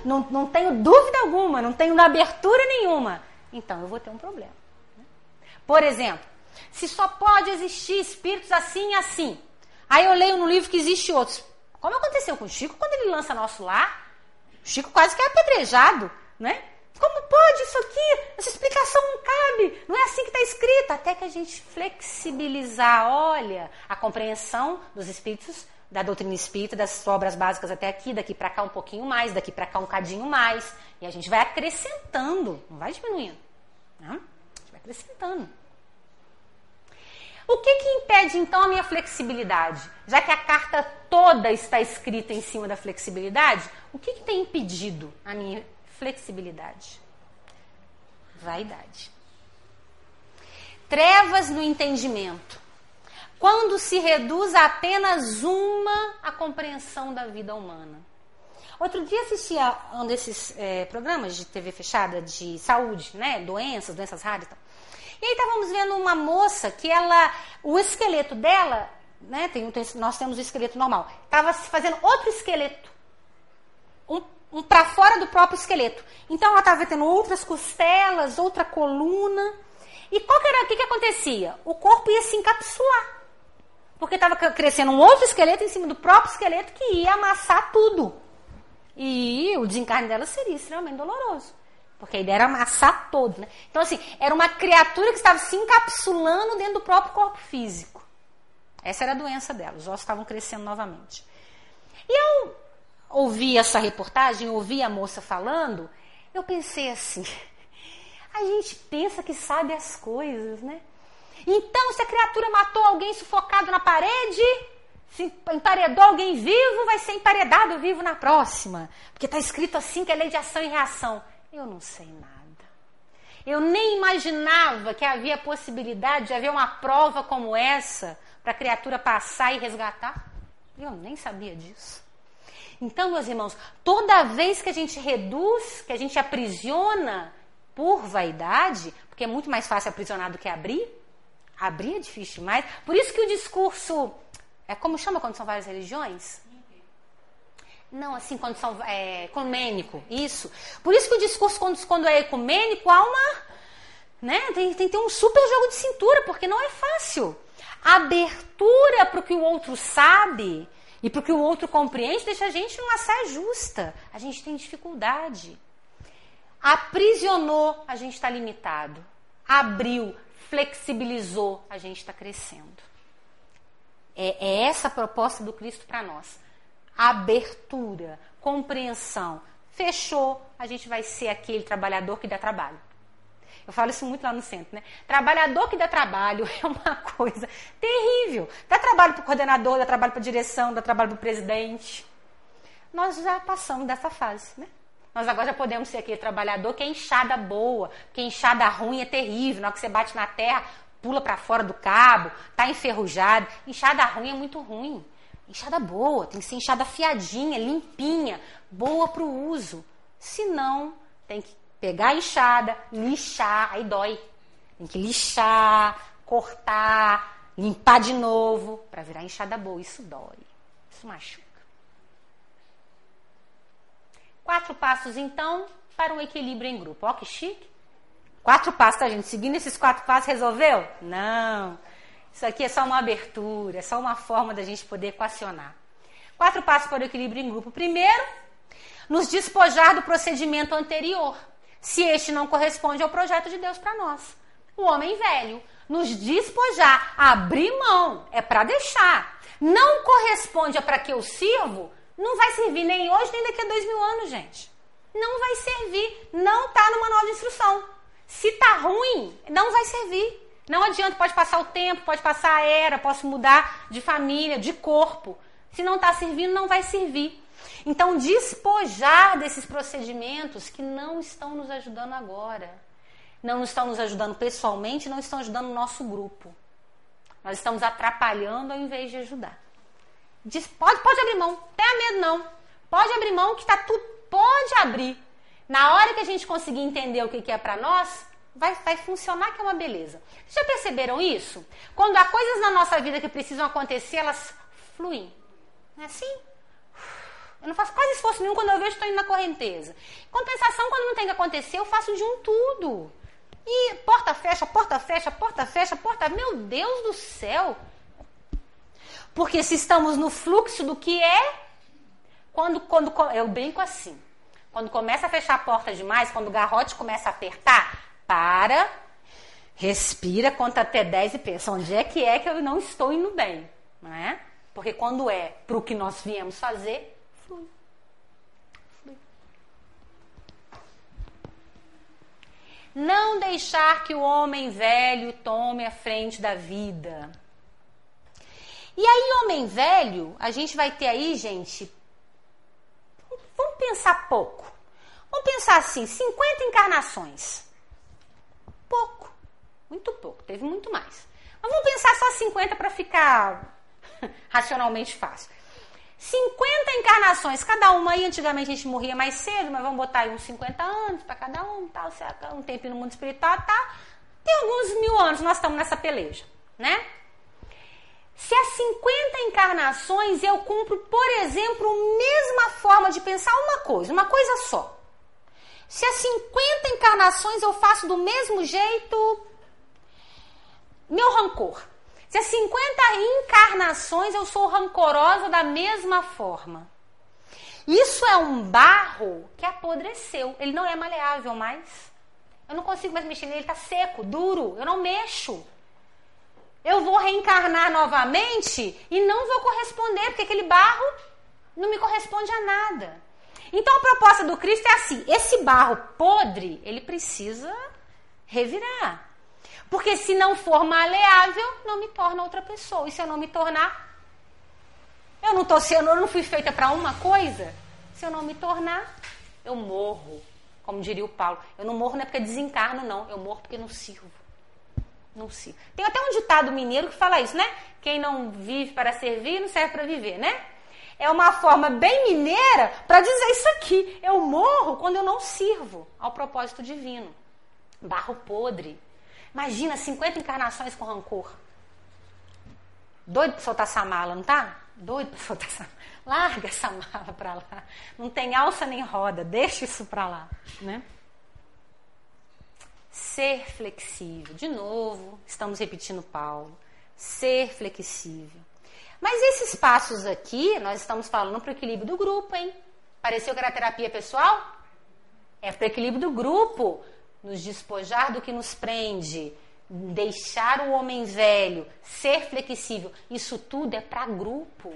não, não tenho dúvida alguma, não tenho abertura nenhuma. Então eu vou ter um problema. Né? Por exemplo, se só pode existir espíritos assim e assim. Aí eu leio no livro que existe outros. Como aconteceu com o Chico quando ele lança nosso lar? O Chico quase que é apedrejado, né? Como pode isso aqui? Essa explicação não cabe. Não é assim que está escrito. Até que a gente flexibilizar, olha, a compreensão dos espíritos, da doutrina espírita, das obras básicas até aqui, daqui para cá um pouquinho mais, daqui para cá um cadinho mais. E a gente vai acrescentando, não vai diminuindo. Né? A gente vai acrescentando. O que, que impede então a minha flexibilidade? Já que a carta toda está escrita em cima da flexibilidade, o que, que tem impedido a minha flexibilidade? Vaidade. Trevas no entendimento. Quando se reduz a apenas uma a compreensão da vida humana. Outro dia assisti a um desses é, programas de TV fechada de saúde, né? Doenças, doenças raras e tal. E aí estávamos vendo uma moça que ela, o esqueleto dela, né, tem, nós temos o esqueleto normal, estava fazendo outro esqueleto. Um, um para fora do próprio esqueleto. Então ela estava tendo outras costelas, outra coluna. E qual que era o que, que acontecia? O corpo ia se encapsular. Porque estava crescendo um outro esqueleto em cima do próprio esqueleto que ia amassar tudo. E o desencarne dela seria extremamente doloroso. Porque a ideia era amassar todo, né? Então, assim, era uma criatura que estava se encapsulando dentro do próprio corpo físico. Essa era a doença dela, os ossos estavam crescendo novamente. E eu ouvi essa reportagem, ouvi a moça falando, eu pensei assim, a gente pensa que sabe as coisas, né? Então, se a criatura matou alguém sufocado na parede, se emparedou alguém vivo, vai ser emparedado vivo na próxima. Porque está escrito assim que é lei de ação e reação. Eu não sei nada. Eu nem imaginava que havia possibilidade de haver uma prova como essa para a criatura passar e resgatar. Eu nem sabia disso. Então, meus irmãos, toda vez que a gente reduz, que a gente aprisiona por vaidade, porque é muito mais fácil aprisionar do que abrir, abrir é difícil demais. Por isso que o discurso, é como chama quando são várias religiões? Não, assim, quando são é, ecumênico, isso. Por isso que o discurso, quando, quando é ecumênico, há uma. Né, tem, tem que ter um super jogo de cintura, porque não é fácil. Abertura para o que o outro sabe e para o que o outro compreende deixa a gente numa saia justa. A gente tem dificuldade. Aprisionou, a gente está limitado. Abriu, flexibilizou, a gente está crescendo. É, é essa a proposta do Cristo para nós abertura, compreensão. Fechou, a gente vai ser aquele trabalhador que dá trabalho. Eu falo isso muito lá no centro, né? Trabalhador que dá trabalho é uma coisa terrível. Dá trabalho para o coordenador, dá trabalho para a direção, dá trabalho para o presidente. Nós já passamos dessa fase, né? Nós agora já podemos ser aquele trabalhador que é enxada boa, que é enxada ruim é terrível. Na hora que você bate na terra, pula para fora do cabo, tá enferrujado. Enxada ruim é muito ruim. Enxada boa, tem que ser enxada fiadinha, limpinha, boa para o uso. Se não, tem que pegar a enxada, lixar, aí dói. Tem que lixar, cortar, limpar de novo para virar enxada boa. Isso dói, isso machuca. Quatro passos, então, para um equilíbrio em grupo. Ó, que chique. Quatro passos, tá, gente? Seguindo esses quatro passos, resolveu? Não. Isso aqui é só uma abertura, é só uma forma da gente poder equacionar. Quatro passos para o equilíbrio em grupo. Primeiro, nos despojar do procedimento anterior, se este não corresponde ao projeto de Deus para nós. O homem velho, nos despojar, abrir mão, é para deixar. Não corresponde a para que eu sirvo, não vai servir nem hoje nem daqui a dois mil anos, gente. Não vai servir, não está no manual de instrução. Se tá ruim, não vai servir. Não adianta, pode passar o tempo, pode passar a era, posso mudar de família, de corpo. Se não está servindo, não vai servir. Então, despojar desses procedimentos que não estão nos ajudando agora. Não estão nos ajudando pessoalmente, não estão ajudando o nosso grupo. Nós estamos atrapalhando ao invés de ajudar. Diz, pode, pode abrir mão, tenha medo não. Pode abrir mão que está tudo, pode abrir. Na hora que a gente conseguir entender o que, que é para nós, vai, vai funcionar que é uma beleza. Já perceberam isso? Quando há coisas na nossa vida que precisam acontecer, elas fluem. Não é assim? Eu não faço quase esforço nenhum quando eu vejo estou indo na correnteza. Compensação, quando não tem que acontecer, eu faço de um tudo. E porta fecha, porta fecha, porta fecha, porta. Meu Deus do céu! Porque se estamos no fluxo do que é, quando, quando eu brinco assim, quando começa a fechar a porta demais, quando o garrote começa a apertar, para, respira, conta até 10 e pensa, onde é que é que eu não estou indo bem? Não é? Porque quando é para o que nós viemos fazer, Não deixar que o homem velho tome a frente da vida. E aí, homem velho, a gente vai ter aí, gente. Vamos pensar pouco. Vamos pensar assim: 50 encarnações. Pouco. Muito pouco. Teve muito mais. Mas vamos pensar só 50 para ficar racionalmente fácil. 50 encarnações, cada uma aí, antigamente a gente morria mais cedo, mas vamos botar aí uns 50 anos para cada um, tal, um tempo no mundo espiritual, tá? Tem alguns mil anos nós estamos nessa peleja, né? Se há 50 encarnações eu cumpro, por exemplo, a mesma forma de pensar uma coisa, uma coisa só. Se há 50 encarnações eu faço do mesmo jeito, meu rancor. Se há 50 encarnações eu sou rancorosa da mesma forma. Isso é um barro que apodreceu. Ele não é maleável mais. Eu não consigo mais mexer nele, ele está seco, duro. Eu não mexo. Eu vou reencarnar novamente e não vou corresponder, porque aquele barro não me corresponde a nada. Então a proposta do Cristo é assim: esse barro podre, ele precisa revirar. Porque se não for maleável, não me torna outra pessoa. E se eu não me tornar, eu não tô sendo, eu não fui feita para uma coisa. Se eu não me tornar, eu morro. Como diria o Paulo, eu não morro não é porque desencarno, não. Eu morro porque não sirvo. Não sirvo. Tem até um ditado mineiro que fala isso, né? Quem não vive para servir, não serve para viver, né? É uma forma bem mineira para dizer isso aqui. Eu morro quando eu não sirvo ao propósito divino. Barro podre. Imagina 50 encarnações com rancor. Doido para soltar essa mala, não tá? Doido para soltar essa mala. Larga essa mala para lá. Não tem alça nem roda. Deixa isso para lá, né? Ser flexível. De novo, estamos repetindo Paulo. Ser flexível. Mas esses passos aqui, nós estamos falando para o equilíbrio do grupo, hein? Pareceu que era terapia pessoal? É para o equilíbrio do grupo. Nos despojar do que nos prende, deixar o homem velho, ser flexível. Isso tudo é para grupo.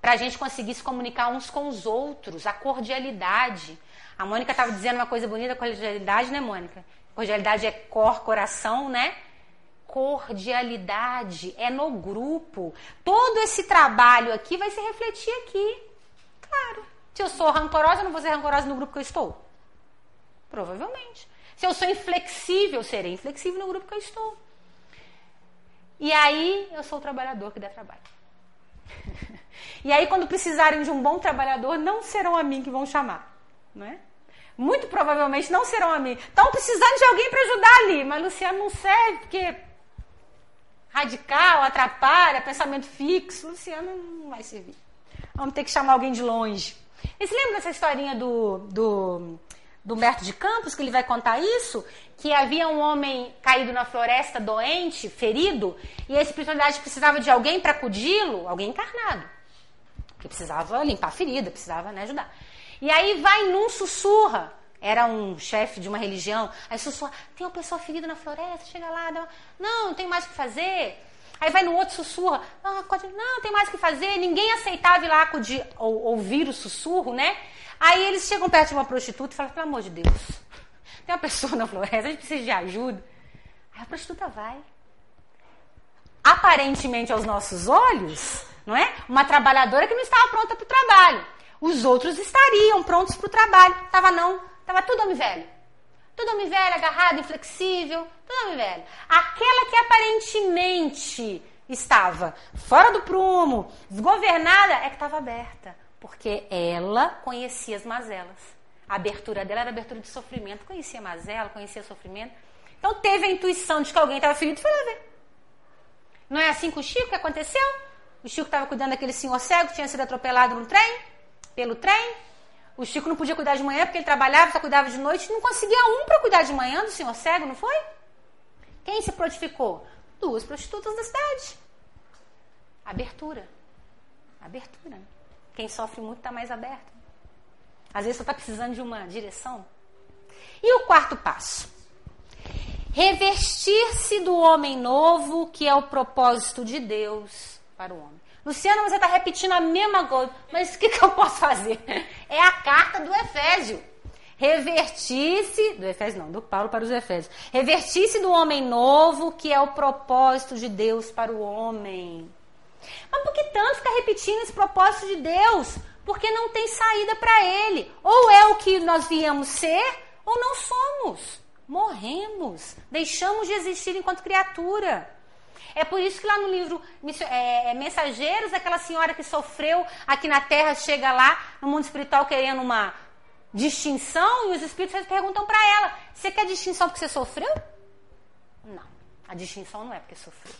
Para a gente conseguir se comunicar uns com os outros, a cordialidade. A Mônica estava dizendo uma coisa bonita, cordialidade, né, Mônica? Cordialidade é cor, coração, né? cordialidade, é no grupo. Todo esse trabalho aqui vai se refletir aqui. Claro. Se eu sou rancorosa, eu não vou ser rancorosa no grupo que eu estou? Provavelmente. Se eu sou inflexível, serei inflexível no grupo que eu estou. E aí eu sou o trabalhador que dá trabalho. e aí, quando precisarem de um bom trabalhador, não serão a mim que vão chamar. Não é? Muito provavelmente não serão a mim. Estão precisando de alguém para ajudar ali, mas Luciano não serve, porque radical, atrapalha, pensamento fixo, Luciano não vai servir. Vamos ter que chamar alguém de longe. E se lembra dessa historinha do, do, do Humberto de Campos, que ele vai contar isso? Que havia um homem caído na floresta, doente, ferido, e a espiritualidade precisava de alguém para acudi-lo, alguém encarnado. Que precisava limpar a ferida, precisava né, ajudar. E aí vai num sussurra. Era um chefe de uma religião. Aí sussurra, tem uma pessoa ferida na floresta, chega lá, dá... não, não tem mais o que fazer. Aí vai no outro sussurra, ah, não, tem mais o que fazer. Ninguém aceitava ir lá acudir, ou, ouvir o sussurro, né? Aí eles chegam perto de uma prostituta e falam, pelo amor de Deus, tem uma pessoa na floresta, a gente precisa de ajuda. Aí a prostituta vai. Aparentemente aos nossos olhos, não é? Uma trabalhadora que não estava pronta para o trabalho. Os outros estariam prontos para o trabalho. Tava não, tava tudo homem velho. Tudo homem velho, agarrado, inflexível, tudo homem velho. Aquela que aparentemente estava fora do prumo, desgovernada, é que estava aberta. Porque ela conhecia as mazelas. A abertura dela era abertura de sofrimento. Conhecia mazela, conhecia sofrimento. Então teve a intuição de que alguém estava ferido e foi lá ver. Não é assim com o Chico que aconteceu? O Chico estava cuidando daquele senhor cego que tinha sido atropelado no trem pelo trem. O Chico não podia cuidar de manhã porque ele trabalhava, só cuidava de noite. Não conseguia um para cuidar de manhã do senhor cego, não foi? Quem se prontificou? Duas prostitutas da cidade. Abertura. Abertura. Quem sofre muito está mais aberto. Às vezes só está precisando de uma direção. E o quarto passo? Revestir-se do homem novo, que é o propósito de Deus para o homem. Luciana, você está repetindo a mesma coisa, mas o que, que eu posso fazer? É a carta do Efésio. Revertisse, do Efésio não, do Paulo para os Efésios. Revertisse do homem novo, que é o propósito de Deus para o homem. Mas por que tanto ficar repetindo esse propósito de Deus? Porque não tem saída para ele. Ou é o que nós viemos ser, ou não somos. Morremos. Deixamos de existir enquanto criatura. É por isso que lá no livro é, é, Mensageiros, aquela senhora que sofreu aqui na Terra chega lá no mundo espiritual querendo uma distinção e os espíritos perguntam para ela: Você quer distinção porque você sofreu? Não, a distinção não é porque sofreu.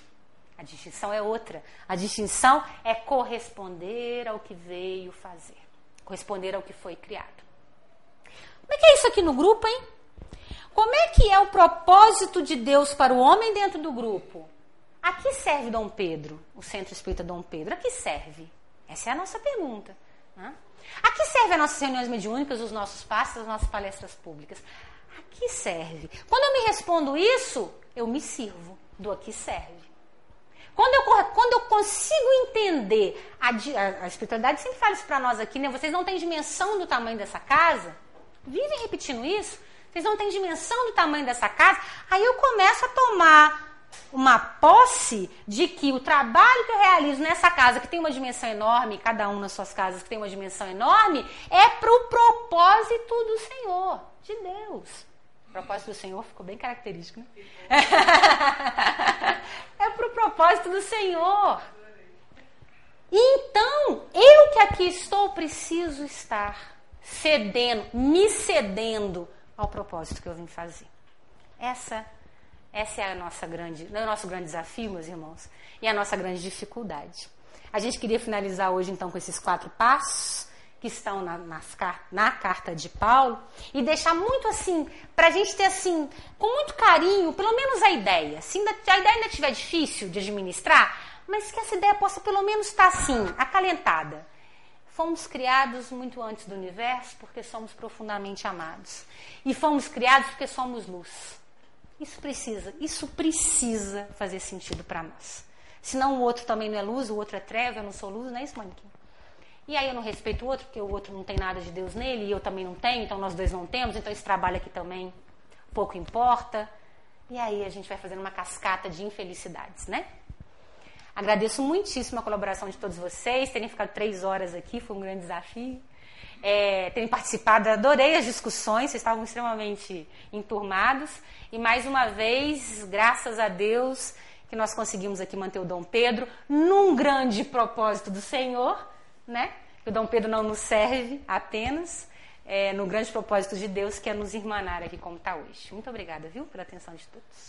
A distinção é outra. A distinção é corresponder ao que veio fazer, corresponder ao que foi criado. Como é que é isso aqui no grupo, hein? Como é que é o propósito de Deus para o homem dentro do grupo? A que serve Dom Pedro, o Centro Espírita Dom Pedro? A que serve? Essa é a nossa pergunta. Né? A que serve as nossas reuniões mediúnicas, os nossos passos, as nossas palestras públicas? A que serve? Quando eu me respondo isso, eu me sirvo do a que serve. Quando eu, quando eu consigo entender, a, a, a espiritualidade sempre fala isso para nós aqui, né? Vocês não têm dimensão do tamanho dessa casa. Vivem repetindo isso. Vocês não têm dimensão do tamanho dessa casa. Aí eu começo a tomar uma posse de que o trabalho que eu realizo nessa casa, que tem uma dimensão enorme, cada um nas suas casas que tem uma dimensão enorme, é para o propósito do Senhor, de Deus. O propósito do Senhor ficou bem característico, né? é para o propósito do Senhor. Então, eu que aqui estou, preciso estar cedendo, me cedendo ao propósito que eu vim fazer. Essa essa é a nossa grande, o nosso grande desafio, meus irmãos, e a nossa grande dificuldade. A gente queria finalizar hoje então com esses quatro passos que estão na, nas, na carta de Paulo e deixar muito assim, para a gente ter assim, com muito carinho, pelo menos a ideia. Se a ideia ainda estiver difícil de administrar, mas que essa ideia possa pelo menos estar assim, acalentada. Fomos criados muito antes do universo porque somos profundamente amados. E fomos criados porque somos luz. Isso precisa, isso precisa fazer sentido para nós. Senão o outro também não é luz, o outro é treva, eu não sou luz, não é isso, Monique? E aí eu não respeito o outro, porque o outro não tem nada de Deus nele, e eu também não tenho, então nós dois não temos, então esse trabalho aqui também pouco importa. E aí a gente vai fazendo uma cascata de infelicidades, né? Agradeço muitíssimo a colaboração de todos vocês, terem ficado três horas aqui, foi um grande desafio é, terem participado. Adorei as discussões, vocês estavam extremamente enturmados. E mais uma vez, graças a Deus, que nós conseguimos aqui manter o Dom Pedro num grande propósito do Senhor, né? Que o Dom Pedro não nos serve apenas, é, no grande propósito de Deus, que é nos irmanar aqui como está hoje. Muito obrigada, viu, pela atenção de todos.